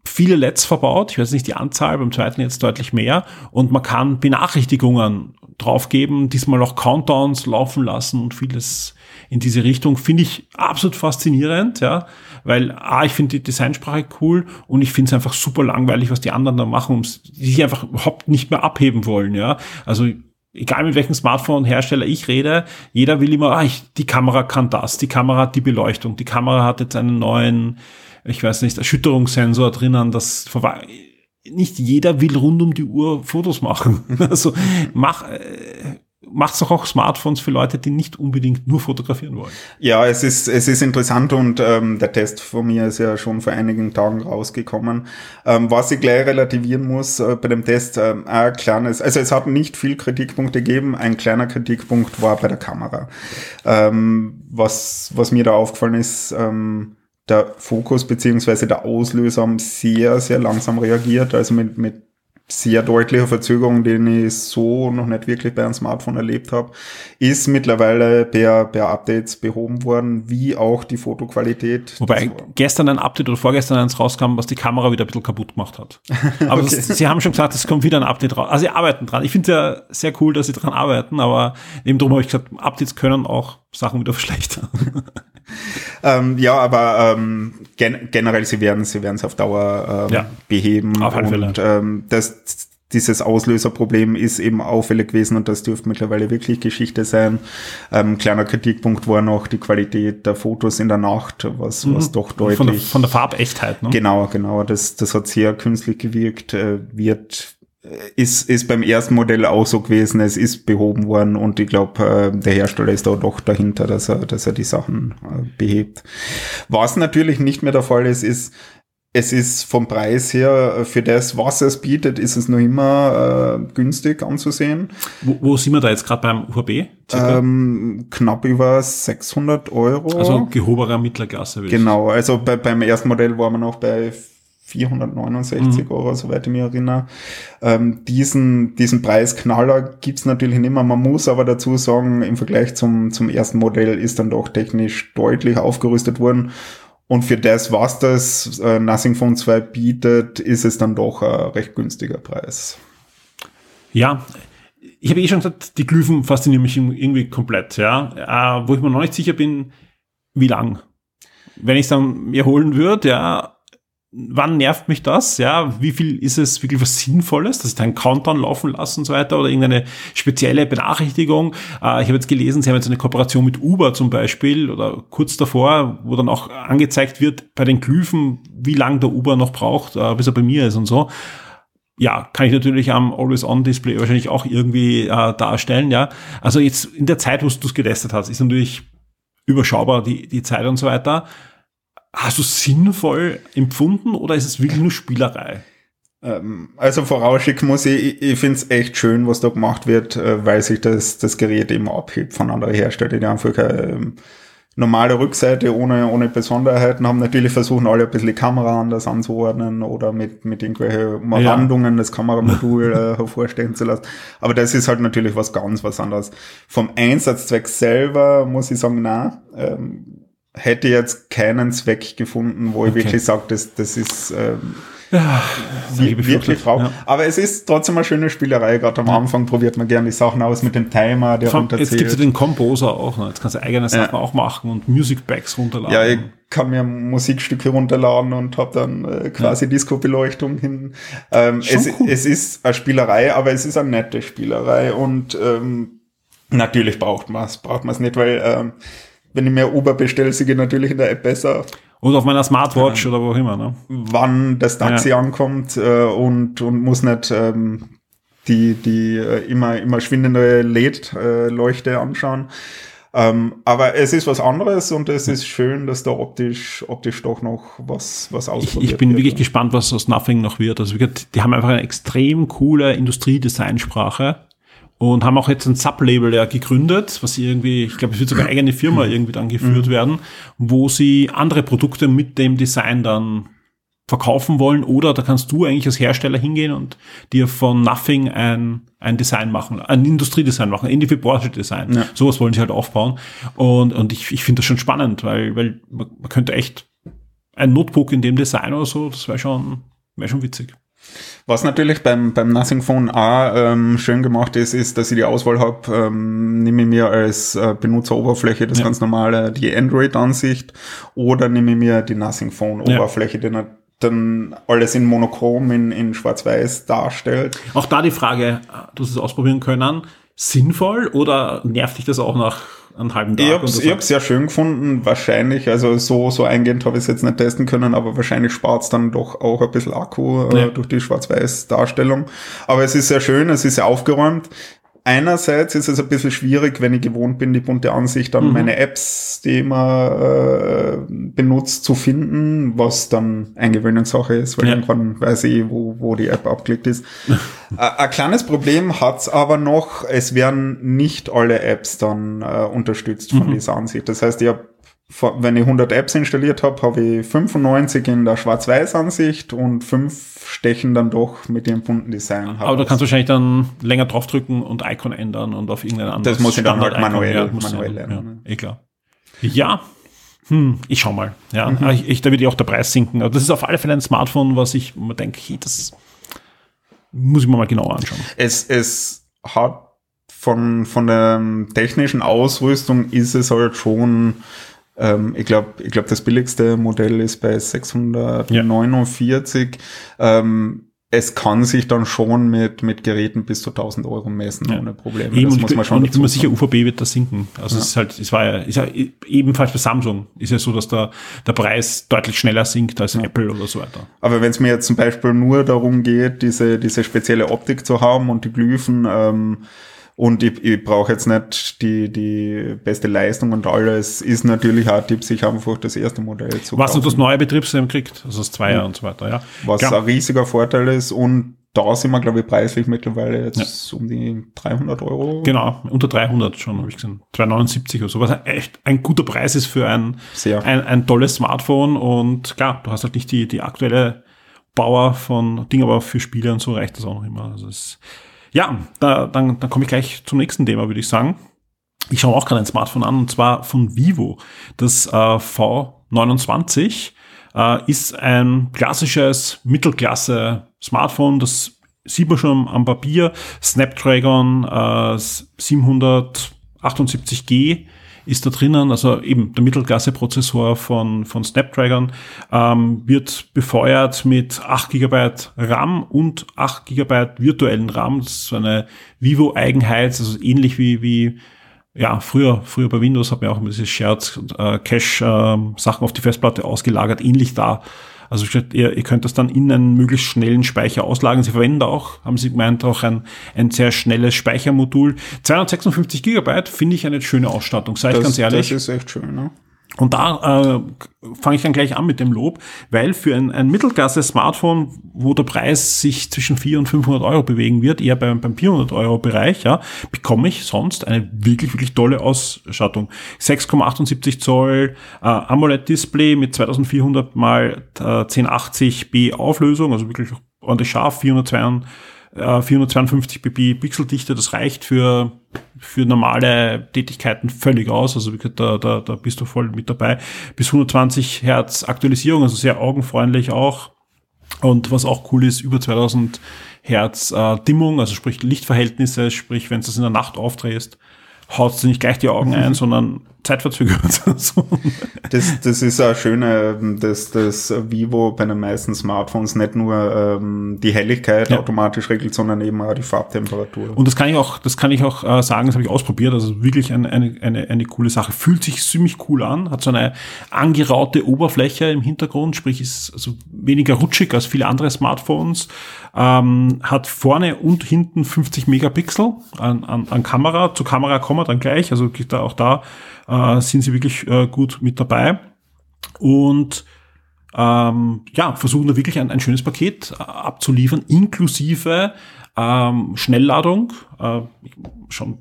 S3: viele LEDs verbaut. Ich weiß nicht die Anzahl, beim zweiten jetzt deutlich mehr. Und man kann Benachrichtigungen draufgeben, diesmal auch Countdowns laufen lassen und vieles in diese Richtung. Finde ich absolut faszinierend, ja. Weil A, ich finde die Designsprache cool und ich finde es einfach super langweilig, was die anderen da machen, die sich einfach überhaupt nicht mehr abheben wollen, ja. Also egal mit welchem Smartphone-Hersteller ich rede, jeder will immer, ah, ich, die Kamera kann das, die Kamera hat die Beleuchtung, die Kamera hat jetzt einen neuen, ich weiß nicht, Erschütterungssensor drinnen, das nicht jeder will rund um die Uhr Fotos machen. Also mach, äh, macht es doch auch Smartphones für Leute, die nicht unbedingt nur fotografieren wollen.
S4: Ja, es ist, es ist interessant und ähm, der Test von mir ist ja schon vor einigen Tagen rausgekommen. Ähm, was ich gleich relativieren muss äh, bei dem Test, äh, ein kleines, also es hat nicht viel Kritikpunkte gegeben, ein kleiner Kritikpunkt war bei der Kamera. Ähm, was, was mir da aufgefallen ist, ähm, der Fokus beziehungsweise der Auslöser haben sehr, sehr langsam reagiert, also mit, mit sehr deutliche Verzögerung, den ich so noch nicht wirklich bei einem Smartphone erlebt habe, ist mittlerweile per, per Updates behoben worden, wie auch die Fotoqualität.
S3: Wobei gestern ein Update oder vorgestern eins rauskam, was die Kamera wieder ein bisschen kaputt gemacht hat. Aber okay. das, sie haben schon gesagt, es kommt wieder ein Update raus. Also sie arbeiten dran. Ich finde es ja sehr cool, dass sie dran arbeiten, aber eben darum habe ich gesagt, Updates können auch Sachen wieder verschlechtern.
S4: ähm, ja, aber ähm, gen generell, sie werden sie werden es auf Dauer ähm, ja, beheben.
S3: Auf
S4: und ähm, das, dieses Auslöserproblem ist eben auffällig gewesen und das dürfte mittlerweile wirklich Geschichte sein. Ähm, kleiner Kritikpunkt war noch die Qualität der Fotos in der Nacht, was, mhm. was doch deutlich.
S3: Von der, von der Farbechtheit,
S4: ne? Genau, genau. Das, das hat sehr künstlich gewirkt, äh, wird ist, ist beim ersten Modell auch so gewesen, es ist behoben worden und ich glaube, äh, der Hersteller ist da doch dahinter, dass er, dass er die Sachen äh, behebt. Was natürlich nicht mehr der Fall ist, ist, es ist vom Preis her, äh, für das, was es bietet, ist es noch immer äh, günstig anzusehen.
S3: Wo, wo sind wir da jetzt gerade beim UHB?
S4: Ähm, knapp über 600 Euro.
S3: Also gehobener Mittlerklasse.
S4: Genau, also bei, beim ersten Modell waren wir noch bei 469 mhm. Euro, soweit ich mich erinnere. Ähm, diesen, diesen Preisknaller gibt's natürlich nicht mehr. Man muss aber dazu sagen, im Vergleich zum, zum ersten Modell ist dann doch technisch deutlich aufgerüstet worden. Und für das, was das äh, Nothing Phone 2 bietet, ist es dann doch ein recht günstiger Preis.
S3: Ja, ich habe eh schon gesagt, die Glyphen faszinieren mich irgendwie komplett, ja. Äh, wo ich mir noch nicht sicher bin, wie lang. Wenn ich es dann mir holen würde, ja, wann nervt mich das? Ja, wie viel ist es wirklich was Sinnvolles, dass ich da einen Countdown laufen lasse und so weiter oder irgendeine spezielle Benachrichtigung? Äh, ich habe jetzt gelesen, sie haben jetzt eine Kooperation mit Uber zum Beispiel oder kurz davor, wo dann auch angezeigt wird bei den Glyphen, wie lange der Uber noch braucht, äh, bis er bei mir ist und so. Ja, kann ich natürlich am Always-On-Display wahrscheinlich auch irgendwie äh, darstellen, ja. Also jetzt in der Zeit, wo du es getestet hast, ist natürlich überschaubar die, die Zeit und so weiter. Hast du sinnvoll empfunden oder ist es wirklich nur Spielerei?
S4: Ähm, also vorausschicken muss ich, ich finde es echt schön, was da gemacht wird, äh, weil sich das, das Gerät immer abhebt von anderen Herstellern, die einfach eine ähm, normale Rückseite ohne, ohne Besonderheiten haben. Natürlich versuchen alle ein bisschen die Kamera anders anzuordnen oder mit, mit irgendwelchen Umrandungen ja. das Kameramodul äh, hervorstehen zu lassen. Aber das ist halt natürlich was ganz was anderes. Vom Einsatzzweck selber muss ich sagen, na, ähm, hätte jetzt keinen Zweck gefunden, wo ich okay. wirklich sage, das, das ist ähm, ja, wirklich drauf. Ja. Aber es ist trotzdem eine schöne Spielerei. Gerade am Anfang probiert man gerne die Sachen aus mit dem Timer, der
S3: Von, Jetzt gibt es den Composer auch. Ne? Jetzt kannst du eigene Sachen ja. auch machen und Music Bags runterladen.
S4: Ja, ich kann mir Musikstücke runterladen und habe dann äh, quasi ja. Disco-Beleuchtung hin. Ähm, es, cool. es ist eine Spielerei, aber es ist eine nette Spielerei und ähm, natürlich braucht man es, braucht man es nicht, weil ähm, wenn ich mir Uber bestelle, sehe ich natürlich in der App besser.
S3: Und auf meiner Smartwatch ja. oder wo auch immer, ne?
S4: Wann das Taxi ja. ankommt äh, und, und muss nicht ähm, die, die äh, immer, immer schwindende LED-Leuchte anschauen. Ähm, aber es ist was anderes und es ist schön, dass da optisch, optisch doch noch was, was ausprobiert
S3: Ich, ich bin wird. wirklich gespannt, was aus Nothing noch wird. Also die haben einfach eine extrem coole Industriedesignsprache und haben auch jetzt ein Sublabel ja gegründet, was irgendwie, ich glaube, es wird sogar eine eigene Firma irgendwie dann geführt mhm. werden, wo sie andere Produkte mit dem Design dann verkaufen wollen oder da kannst du eigentlich als Hersteller hingehen und dir von Nothing ein, ein Design machen, ein Industriedesign machen, ähnlich wie Porsche Design. Ja. Sowas wollen sie halt aufbauen und, und ich, ich finde das schon spannend, weil, weil man, man könnte echt ein Notebook in dem Design oder so, das wäre schon, wäre schon witzig.
S4: Was natürlich beim, beim Nothing Phone auch ähm, schön gemacht ist, ist, dass ich die Auswahl habe, ähm, nehme ich mir als äh, Benutzeroberfläche das ja. ganz normale, die Android-Ansicht oder nehme ich mir die Nothing Phone-Oberfläche, ja. die dann alles in Monochrom, in, in Schwarz-Weiß darstellt.
S3: Auch da die Frage, du hast es ausprobieren können, sinnvoll oder nervt dich das auch nach einen halben Tag.
S4: Ich habe es hab sehr schön gefunden, wahrscheinlich, also so, so eingehend habe ich es jetzt nicht testen können, aber wahrscheinlich spart es dann doch auch ein bisschen Akku äh, ja. durch die Schwarz-Weiß-Darstellung. Aber es ist sehr schön, es ist sehr aufgeräumt einerseits ist es ein bisschen schwierig, wenn ich gewohnt bin, die bunte Ansicht an mhm. meine Apps, die man äh, benutzt, zu finden, was dann Eingewöhnungssache ist, weil ja. irgendwann weiß ich, wo, wo die App abklickt ist. ein kleines Problem hat's aber noch, es werden nicht alle Apps dann äh, unterstützt von mhm. dieser Ansicht. Das heißt, ich habe wenn ich 100 Apps installiert habe, habe ich 95 in der Schwarz-Weiß-Ansicht und fünf stechen dann doch mit dem bunten Design.
S3: Aber da kannst du wahrscheinlich dann länger draufdrücken und Icon ändern und auf irgendein anderes
S4: Das muss ich dann halt manuell, ja, manuell
S3: lernen. Ja, eh klar. Ja, hm, ich schau mal. Ja, mhm. ich, ich, da wird ja auch der Preis sinken. Aber das ist auf alle Fälle ein Smartphone, was ich mir denke, hey, das muss ich mir mal genauer anschauen.
S4: Es, es hat von, von der technischen Ausrüstung ist es halt schon ähm, ich glaube, ich glaube, das billigste Modell ist bei 649. Ja. Ähm, es kann sich dann schon mit, mit Geräten bis zu 1000 Euro messen, ja. ohne Probleme.
S3: Eben, das muss man schon und ich bin mir sicher, UVB wird da sinken. Also ja. es ist halt, es war ja, ist ja ebenfalls bei Samsung ist ja so, dass der, der Preis deutlich schneller sinkt als ja. Apple oder so weiter.
S4: Aber wenn es mir jetzt zum Beispiel nur darum geht, diese, diese spezielle Optik zu haben und die Glyphen, ähm, und ich, ich brauche jetzt nicht die, die beste Leistung und alles. Ist natürlich auch ein Tipp, sich einfach das erste Modell zu
S3: Was kaufen. das neue Betriebssystem kriegt, also das Zweier ja. und so weiter, ja.
S4: Was Klar. ein riesiger Vorteil ist und da sind wir, glaube ich, preislich mittlerweile jetzt ja. um die 300 Euro.
S3: Genau, unter 300 schon, habe ich gesehen. 279 oder so, was echt ein guter Preis ist für ein, Sehr. ein, ein tolles Smartphone. Und klar, du hast halt nicht die, die aktuelle Power von Ding, aber für Spiele und so reicht das auch noch immer. Also es ja, da, dann, dann komme ich gleich zum nächsten Thema, würde ich sagen. Ich schaue auch gerade ein Smartphone an, und zwar von Vivo. Das äh, V29 äh, ist ein klassisches Mittelklasse-Smartphone, das sieht man schon am Papier. Snapdragon äh, 778G ist da drinnen, also eben der Mittelklasse-Prozessor von, von Snapdragon, ähm, wird befeuert mit 8 GB RAM und 8 GB virtuellen RAM. Das ist so eine Vivo-Eigenheit, also ähnlich wie, wie ja, früher, früher bei Windows hat man auch immer diese Shared äh, Cache äh, Sachen auf die Festplatte ausgelagert, ähnlich da. Also ihr, ihr könnt das dann in einen möglichst schnellen Speicher auslagern. Sie verwenden auch, haben Sie gemeint, auch ein, ein sehr schnelles Speichermodul. 256 Gigabyte finde ich eine schöne Ausstattung, sage ich ganz ehrlich.
S4: Das ist echt schön, ne?
S3: Und da äh, fange ich dann gleich an mit dem Lob, weil für ein, ein Mittelklasse-Smartphone, wo der Preis sich zwischen 400 und 500 Euro bewegen wird, eher beim, beim 400 Euro Bereich, ja, bekomme ich sonst eine wirklich, wirklich tolle Ausstattung. 6,78 Zoll äh, AMOLED-Display mit 2400 mal äh, 1080p Auflösung, also wirklich ordentlich scharf, 402 452 äh, pp Pixeldichte, das reicht für, für normale Tätigkeiten völlig aus. Also da, da, da bist du voll mit dabei. Bis 120 Hertz Aktualisierung, also sehr augenfreundlich auch. Und was auch cool ist, über 2000 Hertz äh, Dimmung, also sprich Lichtverhältnisse, sprich, wenn du es in der Nacht aufdrehst, haust du nicht gleich die Augen ein, sondern zeitverzögert.
S4: das, das ist auch schön, dass das Vivo bei den meisten Smartphones nicht nur ähm, die Helligkeit ja. automatisch regelt, sondern eben auch die Farbtemperatur.
S3: Und das kann ich auch, das kann ich auch äh, sagen, das habe ich ausprobiert. Also wirklich eine, eine, eine, eine coole Sache. Fühlt sich ziemlich cool an, hat so eine angeraute Oberfläche im Hintergrund, sprich ist also weniger rutschig als viele andere Smartphones. Ähm, hat vorne und hinten 50 Megapixel an, an, an Kamera. Zur Kamera kommen wir dann gleich. Also da auch da äh, sind sie wirklich äh, gut mit dabei. Und ähm, ja, versuchen da wirklich ein, ein schönes Paket äh, abzuliefern, inklusive ähm, Schnellladung, äh, schon,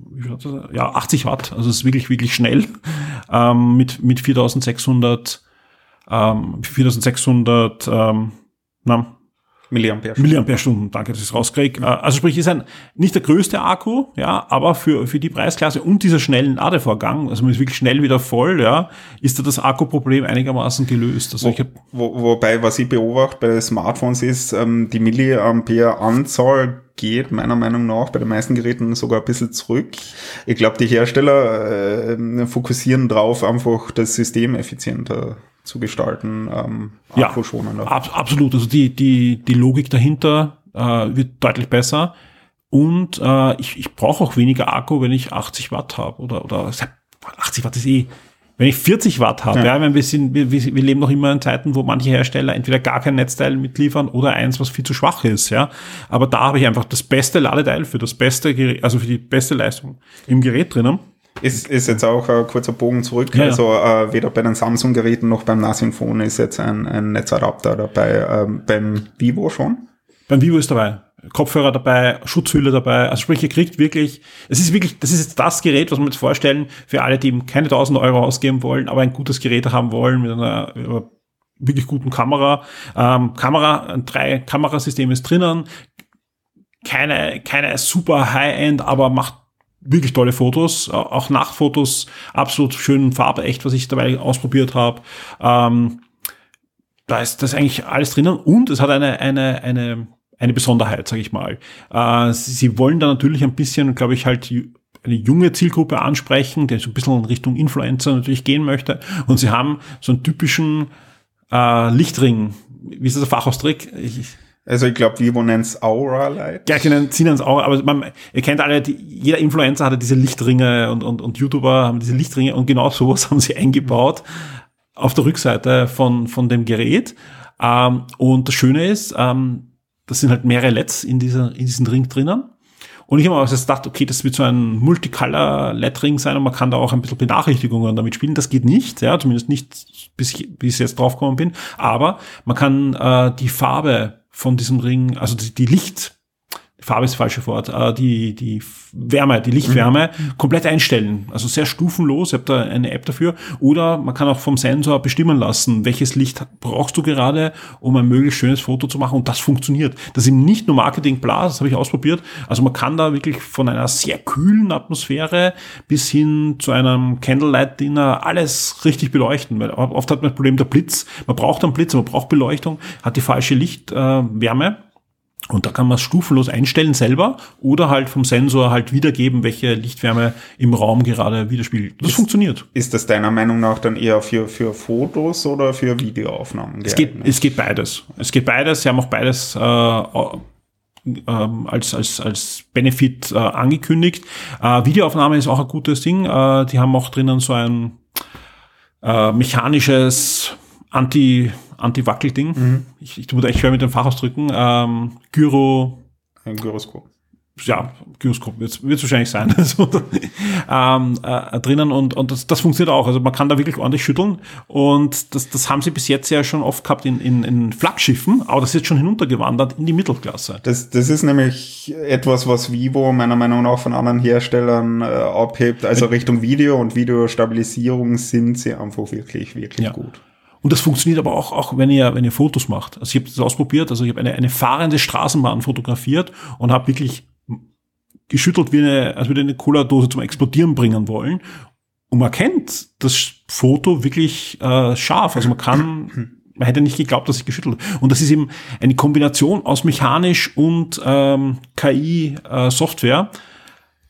S3: ja, 80 Watt, also es ist wirklich, wirklich schnell, ähm, mit, mit 4600, ähm, 4600, ähm, na, Milliampere-Stunden. Milliampere-Stunden, danke, dass ich es rauskriege. Äh, also sprich, ist ein nicht der größte Akku, ja, aber für, für die Preisklasse und dieser schnellen Ladevorgang, also man ist wirklich schnell wieder voll, ja, ist da das Akkuproblem einigermaßen gelöst. Also
S4: wo, ich hab, wo, wobei, was ich beobachte bei Smartphones ist, ähm, die Milliampere-Anzahl geht meiner Meinung nach bei den meisten Geräten sogar ein bisschen zurück. Ich glaube, die Hersteller äh, fokussieren drauf, einfach das System effizienter zu gestalten, ähm,
S3: ja, ab, absolut. Also die, die, die Logik dahinter äh, wird deutlich besser. Und äh, ich, ich brauche auch weniger Akku, wenn ich 80 Watt habe. Oder, oder 80 Watt ist eh. Wenn ich 40 Watt habe, ja, ja wir, sind, wir, wir leben noch immer in Zeiten, wo manche Hersteller entweder gar kein Netzteil mitliefern oder eins, was viel zu schwach ist, ja. Aber da habe ich einfach das beste Ladeteil für das beste Gerät, also für die beste Leistung im Gerät drinnen.
S4: Ist, ist jetzt auch ein kurzer Bogen zurück. Ja, also äh, weder bei den Samsung-Geräten noch beim Nothing Phone ist jetzt ein, ein Netzadapter dabei. Ähm, beim Vivo schon?
S3: Beim Vivo ist dabei. Kopfhörer dabei, Schutzhülle dabei. Also sprich, ihr kriegt wirklich, es ist wirklich, das ist jetzt das Gerät, was wir uns vorstellen, für alle, die eben keine 1000 Euro ausgeben wollen, aber ein gutes Gerät haben wollen mit einer wirklich guten Kamera. Ähm, Kamera, drei Kamerasysteme ist drinnen. Keine, keine super High-End, aber macht wirklich tolle Fotos, auch Nachtfotos, absolut schön farbecht, was ich dabei ausprobiert habe. Ähm, da ist das eigentlich alles drinnen und es hat eine, eine, eine, eine Besonderheit, sage ich mal. Äh, sie, wollen da natürlich ein bisschen, glaube ich, halt eine junge Zielgruppe ansprechen, die so ein bisschen in Richtung Influencer natürlich gehen möchte. Und sie haben so einen typischen äh, Lichtring. Wie ist das der Fachausdruck?
S4: Also ich glaube, Vivo nennt es Aura Light.
S3: Ja, sie nennen es Aura, aber man, ihr kennt alle, die, jeder Influencer hatte diese Lichtringe und, und, und YouTuber haben diese Lichtringe und genau sowas haben sie eingebaut auf der Rückseite von, von dem Gerät. Ähm, und das Schöne ist, ähm, das sind halt mehrere LEDs in, dieser, in diesem Ring drinnen. Und ich habe mir auch gedacht, okay, das wird so ein Multicolor-LED-Ring sein und man kann da auch ein bisschen Benachrichtigungen damit spielen. Das geht nicht, ja, zumindest nicht, bis ich, bis ich jetzt draufgekommen bin. Aber man kann äh, die Farbe von diesem Ring, also die, die Licht, Farbe ist das falsche Wort, äh, die, die Wärme, die Lichtwärme mhm. komplett einstellen. Also sehr stufenlos, ihr habt da eine App dafür. Oder man kann auch vom Sensor bestimmen lassen, welches Licht brauchst du gerade, um ein möglichst schönes Foto zu machen. Und das funktioniert. Das ist eben nicht nur Marketing bla, das habe ich ausprobiert. Also man kann da wirklich von einer sehr kühlen Atmosphäre bis hin zu einem Candlelight-Dinner alles richtig beleuchten. Weil oft hat man das Problem der Blitz. Man braucht einen Blitz, man braucht Beleuchtung, hat die falsche Lichtwärme. Äh, Und da kann man es stufenlos einstellen selber oder halt vom Sensor halt wiedergeben, welche Lichtwärme im Raum gerade widerspiegelt. Das
S4: ist,
S3: funktioniert.
S4: Ist das deiner Meinung nach dann eher für, für Fotos oder für Videoaufnahmen?
S3: Es geht, es geht beides. Es geht beides. Sie haben auch beides äh, ähm, als, als, als Benefit äh, angekündigt. Äh, Videoaufnahme ist auch ein gutes Ding. Äh, die haben auch drinnen so ein äh, mechanisches Anti- Anti-Wackel-Ding. Mhm. Ich, ich tue da echt schwer mit den Fachausdrücken. Ähm, Gyro.
S4: Ein Gyroskop.
S3: Ja, Gyroskop wird es wahrscheinlich sein. also, ähm, äh, drinnen und, und das, das funktioniert auch. Also man kann da wirklich ordentlich schütteln. Und das, das haben sie bis jetzt ja schon oft gehabt in, in, in Flaggschiffen, aber das ist jetzt schon hinuntergewandert in die Mittelklasse.
S4: Das, das ist nämlich etwas, was Vivo meiner Meinung nach von anderen Herstellern äh, abhebt. Also Richtung Video und Videostabilisierung sind sie einfach wirklich, wirklich ja. gut.
S3: Und das funktioniert aber auch, auch wenn ihr, wenn ihr Fotos macht. Also ich habe das ausprobiert, also ich habe eine, eine fahrende Straßenbahn fotografiert und habe wirklich geschüttelt wie eine, als würde eine Cola-Dose zum Explodieren bringen wollen. Und man kennt das Foto wirklich äh, scharf. Also man kann, man hätte nicht geglaubt, dass ich geschüttelt. Und das ist eben eine Kombination aus mechanisch und ähm, KI-Software. Äh,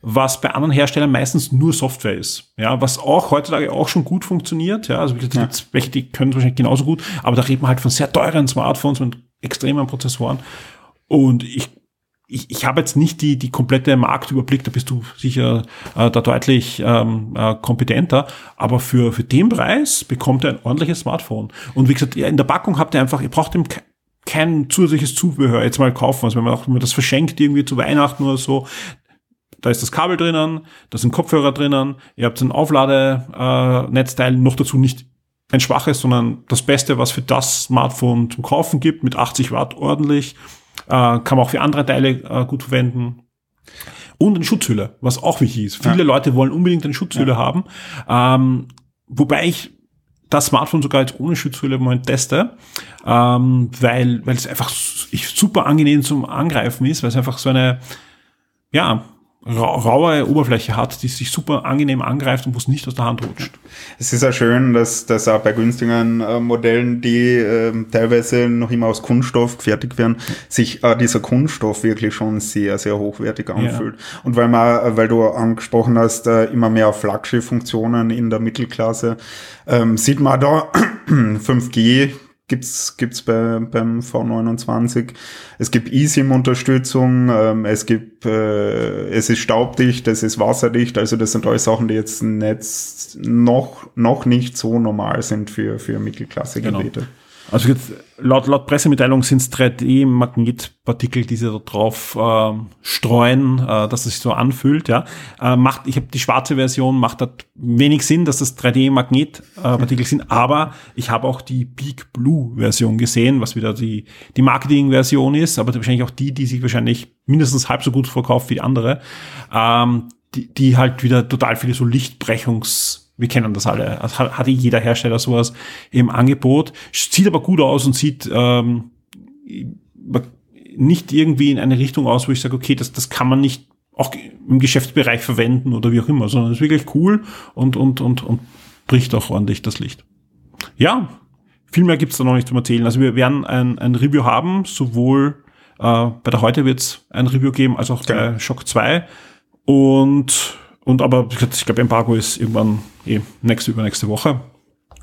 S3: was bei anderen Herstellern meistens nur Software ist. Ja, was auch heutzutage auch schon gut funktioniert. Ja, also ja. welche, die können wahrscheinlich genauso gut, aber da redet man halt von sehr teuren Smartphones mit extremen Prozessoren. Und ich, ich, ich habe jetzt nicht die, die komplette Marktüberblick, da bist du sicher äh, da deutlich ähm, äh, kompetenter, aber für, für den Preis bekommt ihr ein ordentliches Smartphone. Und wie gesagt, ja, in der Packung habt ihr einfach, ihr braucht ihm kein zusätzliches Zubehör jetzt mal kaufen. Also wenn man auch wenn man das verschenkt irgendwie zu Weihnachten oder so, da ist das Kabel drinnen, da sind Kopfhörer drinnen, ihr habt ein Aufladenetzteil, noch dazu nicht ein schwaches, sondern das Beste, was für das Smartphone zum Kaufen gibt, mit 80 Watt ordentlich, äh, kann man auch für andere Teile äh, gut verwenden. Und eine Schutzhülle, was auch wichtig ist. Viele ja. Leute wollen unbedingt eine Schutzhülle ja. haben, ähm, wobei ich das Smartphone sogar jetzt ohne Schutzhülle im Moment teste, ähm, weil, weil es einfach super angenehm zum Angreifen ist, weil es einfach so eine, ja, raue Oberfläche hat, die sich super angenehm angreift und wo es nicht aus der Hand rutscht.
S4: Es ist ja schön, dass das auch bei günstigen äh, Modellen, die äh, teilweise noch immer aus Kunststoff gefertigt werden, sich äh, dieser Kunststoff wirklich schon sehr, sehr hochwertig anfühlt. Ja. Und weil man, weil du angesprochen hast, äh, immer mehr Flaggschiff-Funktionen in der Mittelklasse, ähm, sieht man da 5G gibt's gibt's bei, beim V29. Es gibt eSIM-Unterstützung, ähm, es gibt, äh, es ist staubdicht, es ist wasserdicht, also das sind alles Sachen, die jetzt Netz noch, noch nicht so normal sind für, für Mittelklasse-Geräte. Genau.
S3: Also jetzt, laut, laut Pressemitteilung sind es 3D-Magnetpartikel, die sie da drauf äh, streuen, äh, dass es sich so anfühlt. Ja, äh, macht. Ich habe die schwarze Version, macht das wenig Sinn, dass das 3D-Magnetpartikel sind. Aber ich habe auch die Big Blue-Version gesehen, was wieder die die Marketing-Version ist, aber wahrscheinlich auch die, die sich wahrscheinlich mindestens halb so gut verkauft wie die andere, ähm, die, die halt wieder total viele so Lichtbrechungs wir kennen das alle. Also hat, hatte jeder Hersteller sowas im Angebot. Sieht aber gut aus und sieht ähm, nicht irgendwie in eine Richtung aus, wo ich sage, okay, das, das kann man nicht auch im Geschäftsbereich verwenden oder wie auch immer, sondern es ist wirklich cool und, und, und, und bricht auch ordentlich das Licht. Ja, viel mehr gibt's da noch nicht zum Erzählen. Also wir werden ein, ein Review haben, sowohl äh, bei der Heute wird's ein Review geben, als auch bei Shock 2. Und und aber ich glaube, Embargo ist irgendwann eh nächste, übernächste Woche.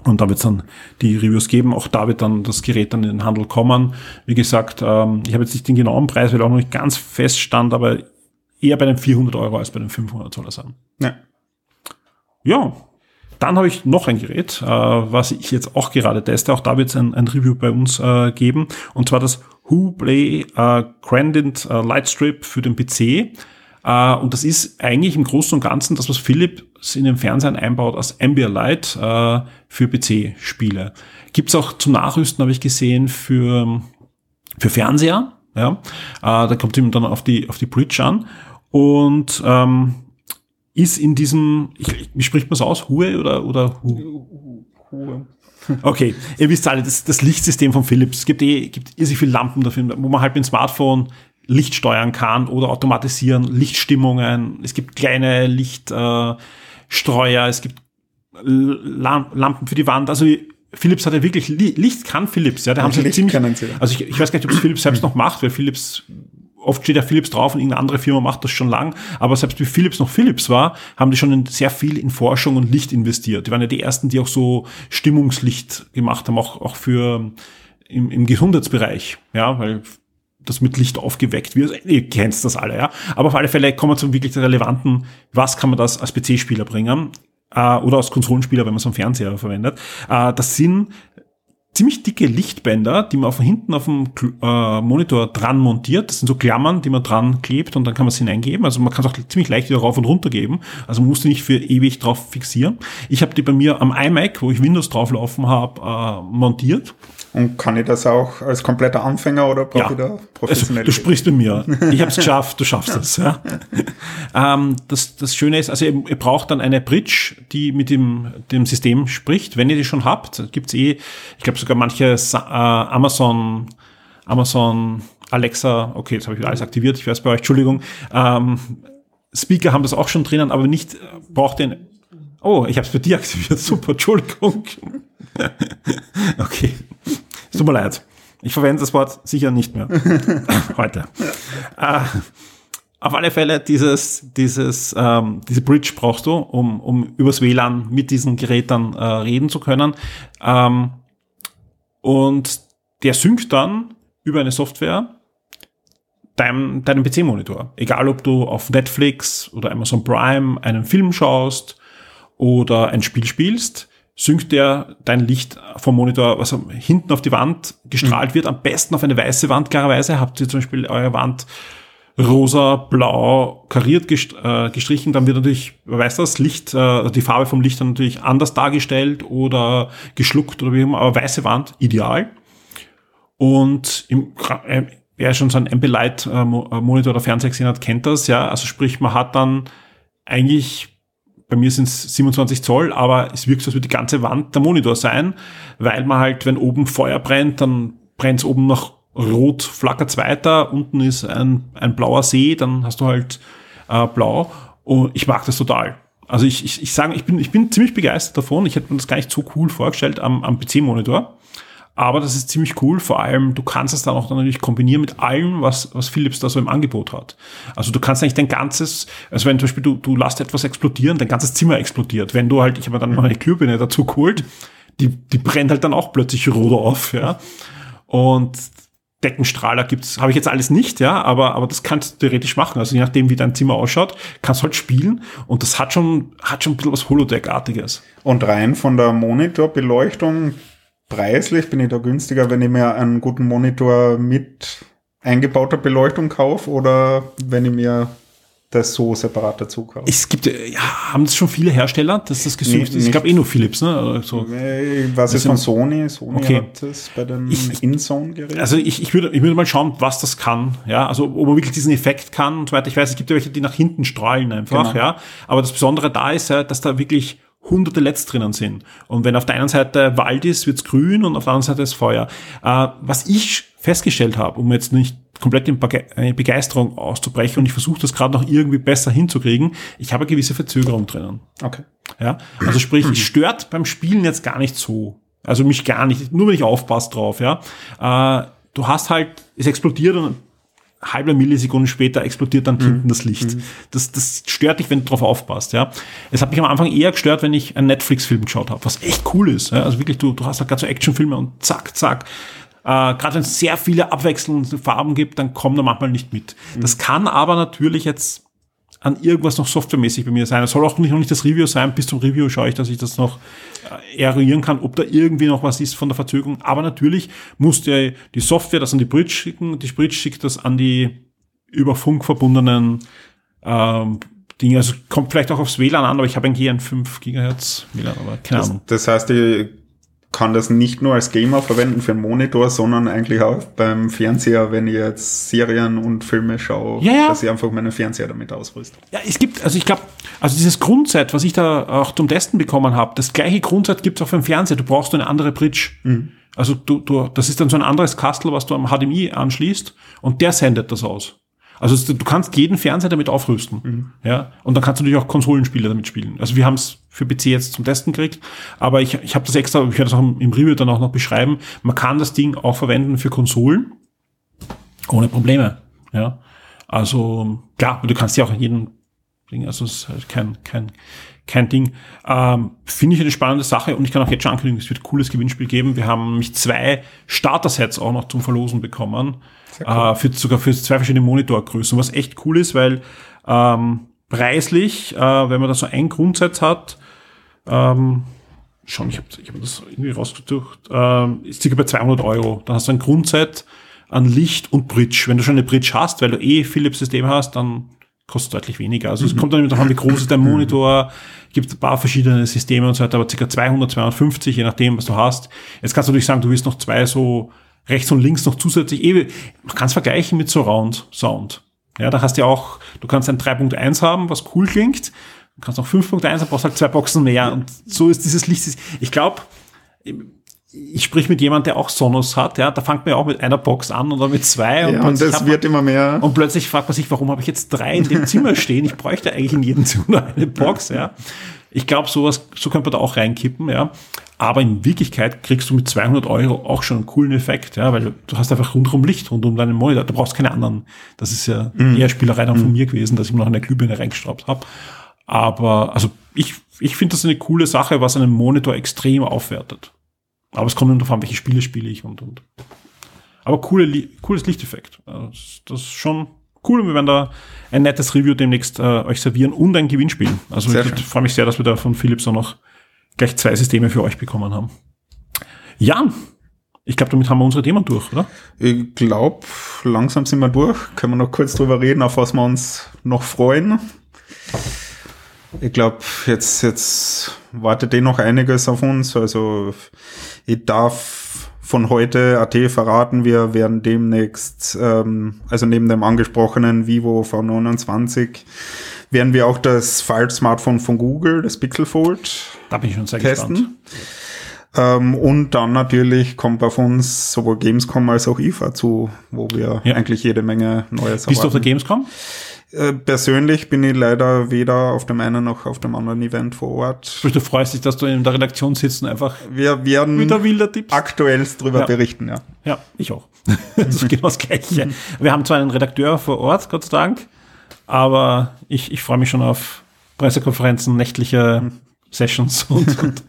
S3: Und da wird es dann die Reviews geben. Auch da wird dann das Gerät dann in den Handel kommen. Wie gesagt, ähm, ich habe jetzt nicht den genauen Preis, weil auch noch nicht ganz feststand, aber eher bei den 400 Euro als bei den 500 soll er sein. Ja. Ja. Dann habe ich noch ein Gerät, äh, was ich jetzt auch gerade teste. Auch da wird es ein, ein, Review bei uns äh, geben. Und zwar das Hubley äh, Grandint äh, Lightstrip für den PC. Äh, und das ist eigentlich im Großen und Ganzen das, was Philips in den Fernsehern einbaut als Ambilight äh, für PC-Spiele. Gibt's auch zum Nachrüsten, habe ich gesehen, für, für Fernseher. Ja? Äh, da kommt ihm dann auf die, auf die Bridge an. Und ähm, ist in diesem, ich, wie spricht man es aus? Hue oder, oder Hu? Hue. Okay, ihr wisst alle, das, das Lichtsystem von Philips. Es gibt eh, gibt irrsinnig viele Lampen dafür, wo man halt mit dem Smartphone Licht steuern kann oder automatisieren, Lichtstimmungen. Es gibt kleine Lichtstreuer, äh, es gibt Lampen für die Wand. Also Philips hat ja wirklich, Licht kann Philips, ja, da haben sie
S4: Licht
S3: ziemlich, also ich, ich weiß gar nicht, ob es Philips selbst noch macht, weil Philips, oft steht ja Philips drauf und irgendeine andere Firma macht das schon lang, aber selbst wie Philips noch Philips war, haben die schon sehr viel in Forschung und Licht investiert. Die waren ja die ersten, die auch so Stimmungslicht gemacht haben, auch, auch für im, im Gesundheitsbereich, ja, weil das mit Licht aufgeweckt wird. Ihr kennt das alle, ja. Aber auf alle Fälle kommen wir zum wirklich relevanten, was kann man das als PC-Spieler bringen? Äh, oder als Konsolenspieler, wenn man so einen Fernseher verwendet. Äh, das sind ziemlich dicke Lichtbänder, die man von hinten auf dem äh, Monitor dran montiert. Das sind so Klammern, die man dran klebt und dann kann man es hineingeben. Also man kann es auch ziemlich leicht wieder rauf und runter geben. Also man muss die nicht für ewig drauf fixieren. Ich habe die bei mir am iMac, wo ich Windows drauflaufen habe, äh, montiert.
S4: Und kann ich das auch als kompletter Anfänger oder brauche
S3: Ja.
S4: ich da
S3: Also,
S4: professionell?
S3: du sprichst mit mir. Ich habe es geschafft, du schaffst es. Ja. Ähm, das, das Schöne ist, also ihr, ihr braucht dann eine Bridge, die mit dem, dem System spricht. Wenn ihr die schon habt, gibt's eh, ich glaube sogar manche äh, Amazon, Amazon Alexa, okay, jetzt habe ich wieder alles aktiviert, ich weiß bei euch, Entschuldigung. Ähm, Speaker haben das auch schon drinnen, aber nicht, äh, braucht den, oh, ich habe es für die aktiviert, super, Entschuldigung. okay, es tut mir leid. Ich verwende das Wort sicher nicht mehr heute. Äh, auf alle Fälle dieses, dieses, ähm, diese Bridge brauchst du, um, um übers WLAN mit diesen Geräten äh, reden zu können. Ähm, und der synkt dann über eine Software deinem, deinem PC-Monitor. Egal, ob du auf Netflix oder Amazon Prime einen Film schaust oder ein Spiel spielst, synkt der dein Licht vom Monitor, was hinten auf die Wand gestrahlt wird, am besten auf eine weiße Wand, klarerweise. Habt ihr zum Beispiel eure Wand rosa, blau, kariert gest äh, gestrichen, dann wird natürlich, weiß das, Licht, äh, die Farbe vom Licht dann natürlich anders dargestellt oder geschluckt oder wie immer, aber weiße Wand, ideal. Und im, äh, wer schon so einen Ambilight äh, äh, oder Fernseher gesehen hat, kennt das, ja. Also sprich, man hat dann eigentlich, bei mir sind es 27 Zoll, aber es wirkt so, als würde die ganze Wand der Monitor sein, weil man halt, wenn oben Feuer brennt, dann brennt es oben noch rot, flackert weiter, unten ist ein, ein blauer See, dann hast du halt äh, blau. Und ich mag das total. Also ich, ich, ich sage, ich bin, ich bin ziemlich begeistert davon. Ich hätte mir das gar nicht so cool vorgestellt am, am PC-Monitor. Aber das ist ziemlich cool. Vor allem, du kannst es dann auch dann natürlich kombinieren mit allem, was, was Philips da so im Angebot hat. Also du kannst eigentlich dein ganzes, also wenn zum Beispiel du, du lässt etwas explodieren, dein ganzes Zimmer explodiert. Wenn du halt, ich habe dann noch eine Glühbirne dazu geholt, die, die brennt halt dann auch plötzlich rot auf, ja. Und Deckenstrahler gibt's, habe ich jetzt alles nicht, ja, aber, aber das kannst du theoretisch machen. Also je nachdem, wie dein Zimmer ausschaut, kannst du halt spielen und das hat schon, hat schon ein bisschen was Holodeck-artiges.
S4: Und rein von der Monitorbeleuchtung, preislich bin ich da günstiger, wenn ich mir einen guten Monitor mit eingebauter Beleuchtung kaufe oder wenn ich mir das so separat dazu kaufe.
S3: Es gibt, äh, ja, haben es schon viele Hersteller, dass das gesüßt
S4: Nee,
S3: ist. Ich glaube eh nur Philips, ne? So.
S4: Äh, Was ist von Sony? Sony
S3: Okay.
S4: hat das bei den
S3: Ich-
S4: InZone-Geräten.
S3: Also ich, ich, würde, ich würde mal schauen, was das kann. Ja, also ob man wirklich diesen Effekt kann und so weiter. Ich weiß, es gibt ja welche, die nach hinten strahlen einfach,
S4: Genau.
S3: ja. Aber das Besondere da ist ja, dass da wirklich hunderte LEDs drinnen sind. Und wenn auf der einen Seite Wald ist, wird's grün und auf der anderen Seite ist Feuer. Äh, was ich festgestellt habe, um jetzt nicht komplett in Bege äh, Begeisterung auszubrechen und ich versuche das gerade noch irgendwie besser hinzukriegen, ich habe eine gewisse Verzögerung drinnen.
S4: okay.
S3: Ja, also sprich, es stört beim Spielen jetzt gar nicht so. Also mich gar nicht, nur wenn ich aufpasse drauf, ja. Äh, du hast halt, es explodiert und halbe Millisekunde später explodiert dann hinten das Licht. Das, das stört dich, wenn du drauf aufpasst, ja. Es hat mich am Anfang eher gestört, wenn ich einen Netflix-Film geschaut habe, was echt cool ist. Ja? Also wirklich, du, du hast halt gerade so Actionfilme und zack, zack. Äh, Gerade wenn es sehr viele abwechselnde Farben gibt, dann kommt er manchmal nicht mit. Das kann aber natürlich jetzt an irgendwas noch softwaremäßig bei mir sein. Es soll auch nicht, noch nicht das Review sein. Bis zum Review schaue ich, dass ich das noch äh, eruieren kann, ob da irgendwie noch was ist von der Verzögerung. Aber natürlich muss der, die Software das an die Bridge schicken. Die Bridge schickt das an die über Funk verbundenen ähm, Dinge. Also kommt vielleicht auch aufs WLAN an, aber ich habe eigentlich ein 5 Gigahertz WLAN, aber keine
S4: Das,
S3: Ahnung.
S4: das heißt, ich kann das nicht nur als Gamer verwenden für einen Monitor, sondern eigentlich auch beim Fernseher, wenn ich jetzt Serien und Filme schaue,
S3: Ja, ja.
S4: dass ich einfach meinen Fernseher damit ausrüste.
S3: Ja, es gibt, also ich glaube, also dieses Grundset, was ich da auch zum Testen bekommen habe, das gleiche Grundset gibt es auch für den Fernseher. Du brauchst nur eine andere Bridge. Also du, du, das ist dann so ein anderes Kastel, was du am HDMI anschließt und der sendet das aus. Also du kannst jeden Fernseher damit aufrüsten. Mhm. Ja. Und dann kannst du natürlich auch Konsolenspiele damit spielen. Also wir haben es für PC jetzt zum Testen gekriegt, aber ich, ich habe das extra, ich werde das auch im Review dann auch noch beschreiben. Man kann das Ding auch verwenden für Konsolen. Ohne Probleme. Ja. Also klar, du kannst ja auch jeden Ding, also es ist halt kein, kein, kein Ding. Ähm, Finde ich eine spannende Sache und ich kann auch jetzt schon ankündigen, es wird ein cooles Gewinnspiel geben. Wir haben nämlich zwei Starter-Sets auch noch zum Verlosen bekommen. Cool. Äh, für, sogar für zwei verschiedene Monitorgrößen, was echt cool ist, weil ähm, preislich, äh, wenn man da so ein Grundset hat, ähm, schon, ich habe ich hab das irgendwie rausgesucht, ähm, ist circa bei 200 Euro. Dann hast du ein Grundset an Licht und Bridge. Wenn du schon eine Bridge hast, weil du eh Philips-System hast, dann kostet deutlich weniger. Also es kommt dann darauf an, wie groß ist dein Monitor, gibt ein paar verschiedene Systeme und so weiter, aber ca. 200, 250, je nachdem, was du hast. Jetzt kannst du natürlich sagen, du willst noch zwei so rechts und links noch zusätzlich, eh, man kann es vergleichen mit Surround Sound. Ja, da hast du ja auch, du kannst ein 3.1 haben, was cool klingt, du kannst noch 5.1, dann brauchst halt zwei Boxen mehr und so ist dieses Licht. Ich glaube, ich sprich mit jemand, der auch Sonos hat, ja, da fängt man ja auch mit einer Box an oder mit zwei.
S4: Und, ja, und das wird man, immer mehr.
S3: Und plötzlich fragt man sich, warum habe ich jetzt drei in dem Zimmer stehen? Ich bräuchte eigentlich in jedem Zimmer eine Box, ja. Ich glaube, sowas, so könnte man da auch reinkippen, ja. Aber in Wirklichkeit kriegst du mit 200 Euro auch schon einen coolen Effekt, ja, weil du hast einfach rundum Licht, rund um deinen Monitor. Du brauchst keine anderen. Das ist ja mm. eher Spielerei dann von mm. mir gewesen, dass ich noch eine Glühbirne reingestraubt habe. Aber, also, ich, ich finde das eine coole Sache, was einen Monitor extrem aufwertet. Aber es kommt darauf an, welche Spiele spiele ich und, und. Aber coole, cooles Lichteffekt. Das, das ist schon cool. Wir werden da ein nettes Review demnächst äh, euch servieren und ein Gewinnspiel. Also sehr ich freue mich sehr, dass wir da von Philips auch noch gleich zwei Systeme für euch bekommen haben. Jan, ich glaube, damit haben wir unsere Themen durch, oder?
S4: Ich glaube, langsam sind wir durch. Können wir noch kurz drüber reden, auf was wir uns noch freuen. Ich glaube, jetzt, jetzt wartet eh noch einiges auf uns. Also ich darf von heute AT verraten, wir werden demnächst, ähm, also neben dem angesprochenen Vivo V29, werden wir auch das Fall-Smartphone von Google, das Pixel Fold,
S3: da bin ich schon sehr testen. Gespannt.
S4: Ähm, und dann natürlich kommt auf uns sowohl Gamescom als auch IFA zu, wo wir ja. eigentlich jede Menge Neues
S3: haben. Bist du auf der Gamescom?
S4: Äh, persönlich bin ich leider weder auf dem einen noch auf dem anderen Event vor Ort.
S3: Du freust dich, dass du in der Redaktion sitzt und einfach
S4: wir werden
S3: wieder wilder Tipps
S4: aktuell drüber ja. berichten, ja.
S3: Ja, ich auch. das ist genau das Gleiche. Wir haben zwar einen Redakteur vor Ort, Gott sei Dank, aber ich, ich freue mich schon auf Pressekonferenzen, nächtliche hm. Sessions und, und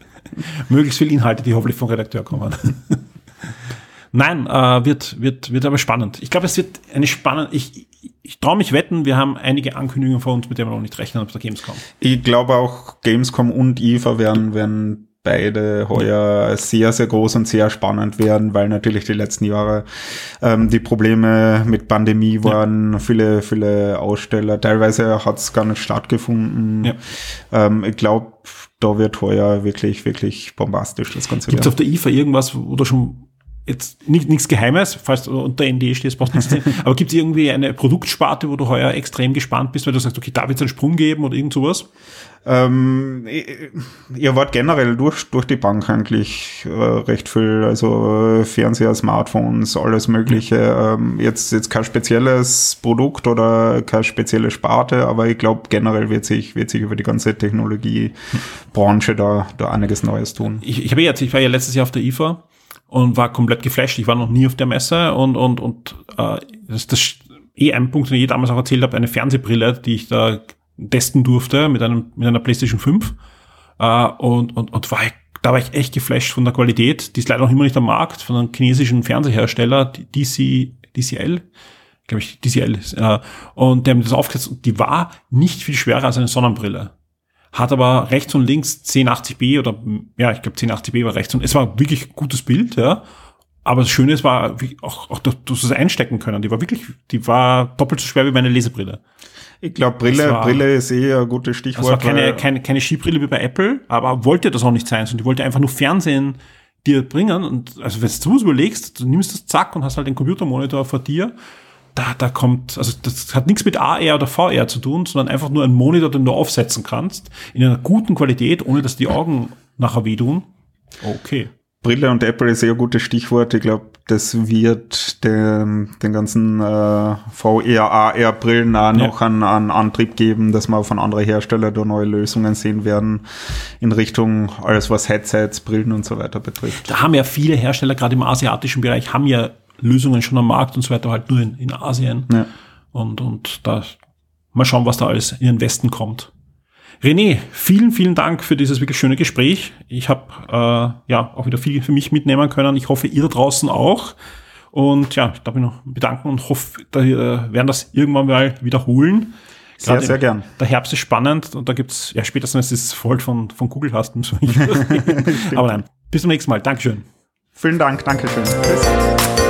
S3: möglichst viel Inhalte, die hoffentlich vom Redakteur kommen. Nein, äh, wird, wird, wird aber spannend. Ich glaube, es wird eine spannende, ich, ich traue mich wetten, wir haben einige Ankündigungen vor uns, mit denen wir noch nicht rechnen auf der Gamescom.
S4: Ich glaube auch Gamescom und IFA werden, werden beide heuer sehr, sehr groß und sehr spannend werden, weil natürlich die letzten Jahre ähm, die Probleme mit Pandemie waren, ja. viele, viele Aussteller, teilweise hat es gar nicht stattgefunden. Ja. Ähm, ich glaube, da wird heuer wirklich, wirklich bombastisch das Ganze.
S3: Gibt es auf der IFA irgendwas, wo du schon jetzt nicht, nichts Geheimes, falls du unter ND stehst, brauchst du nichts sehen, aber gibt es irgendwie eine Produktsparte, wo du heuer extrem gespannt bist, weil du sagst, okay, da wird es einen Sprung geben oder irgend sowas?
S4: Ähm, ihr wart generell durch, durch die Bank eigentlich äh, recht viel, also äh, Fernseher, Smartphones, alles Mögliche. Mhm. Ähm, jetzt, jetzt kein spezielles Produkt oder keine spezielle Sparte, aber ich glaube, generell wird sich, wird sich über die ganze Technologiebranche da, da einiges Neues tun.
S3: Ich, ich habe jetzt, ich war ja letztes Jahr auf der IFA und war komplett geflasht. Ich war noch nie auf der Messe und, und, und äh, das, das eh ein Punkt, den ich damals auch erzählt habe, eine Fernsehbrille, die ich da testen durfte mit einem mit einer PlayStation 5 äh, und und und war da war ich echt geflasht von der Qualität. Die ist leider noch immer nicht am Markt von einem chinesischen Fernsehersteller DC DCL glaube ich DCL äh, und der hat das aufgesetzt und die war nicht viel schwerer als eine Sonnenbrille hat aber rechts und links 1080p oder ja, ich glaube 1080p war rechts und es war wirklich gutes Bild, ja. Aber das Schöne ist, war auch, auch dass du es einstecken können. Die war wirklich, die war doppelt so schwer wie meine Lesebrille.
S4: Ich glaube, Brille, war, Brille ist eh ein gutes Stichwort.
S3: Das war keine, keine, keine Skibrille wie bei Apple, aber wollte das auch nicht sein, sondern die wollte einfach nur Fernsehen dir bringen. Und also wenn du es überlegst, du nimmst das zack und hast halt den Computermonitor vor dir da, da kommt, also das hat nichts mit AR oder VR zu tun, sondern einfach nur ein Monitor, den du aufsetzen kannst, in einer guten Qualität, ohne dass die Augen nachher wehtun. Okay.
S4: Brille und Apple ist sehr gutes Stichwort. Ich glaube, das wird den, den ganzen äh, VR, AR-Brillen auch ja. noch einen, einen Antrieb geben, dass wir von anderen Herstellern da neue Lösungen sehen werden in Richtung alles, was Headsets, Brillen und so weiter betrifft.
S3: Da haben ja viele Hersteller, gerade im asiatischen Bereich, haben ja Lösungen schon am Markt und so weiter, halt nur in, in Asien. Ja. Und, und da mal schauen, was da alles in den Westen kommt. René, vielen, vielen Dank für dieses wirklich schöne Gespräch. Ich habe äh, ja auch wieder viel für mich mitnehmen können. Ich hoffe, ihr da draußen auch. Und ja, ich darf mich noch bedanken und hoffe, da äh, werden das irgendwann mal wiederholen.
S4: Sehr, sehr gern.
S3: Der Herbst ist spannend und da gibt's ja spätestens ist es voll von, von Google hast. Aber nein, bis zum nächsten Mal. Dankeschön.
S4: Vielen Dank, Dankeschön. Tschüss.